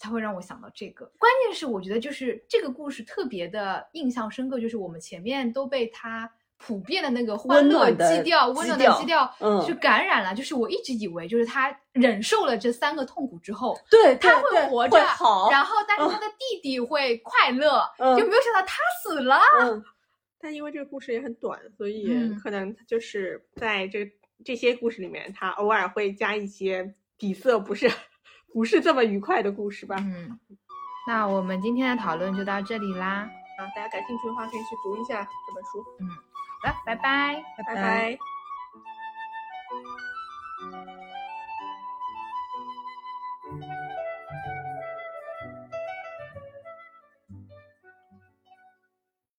他会让我想到这个，关键是我觉得就是这个故事特别的印象深刻，就是我们前面都被他普遍的那个欢乐温暖的基调、温暖的基调去感染了。就是我一直以为，就是他忍受了这三个痛苦之后，对，他会活着好，然后但是他的弟弟会快乐，嗯就没有想到他死了。嗯，但因为这个故事也很短，所以嗯可能就是在这这些故事里面，他偶尔会加一些底色不是 不是这么愉快的故事吧。嗯，那我们今天的讨论就到这里啦。啊，大家感兴趣的话可以去读一下这本书。好好了拜拜。拜拜。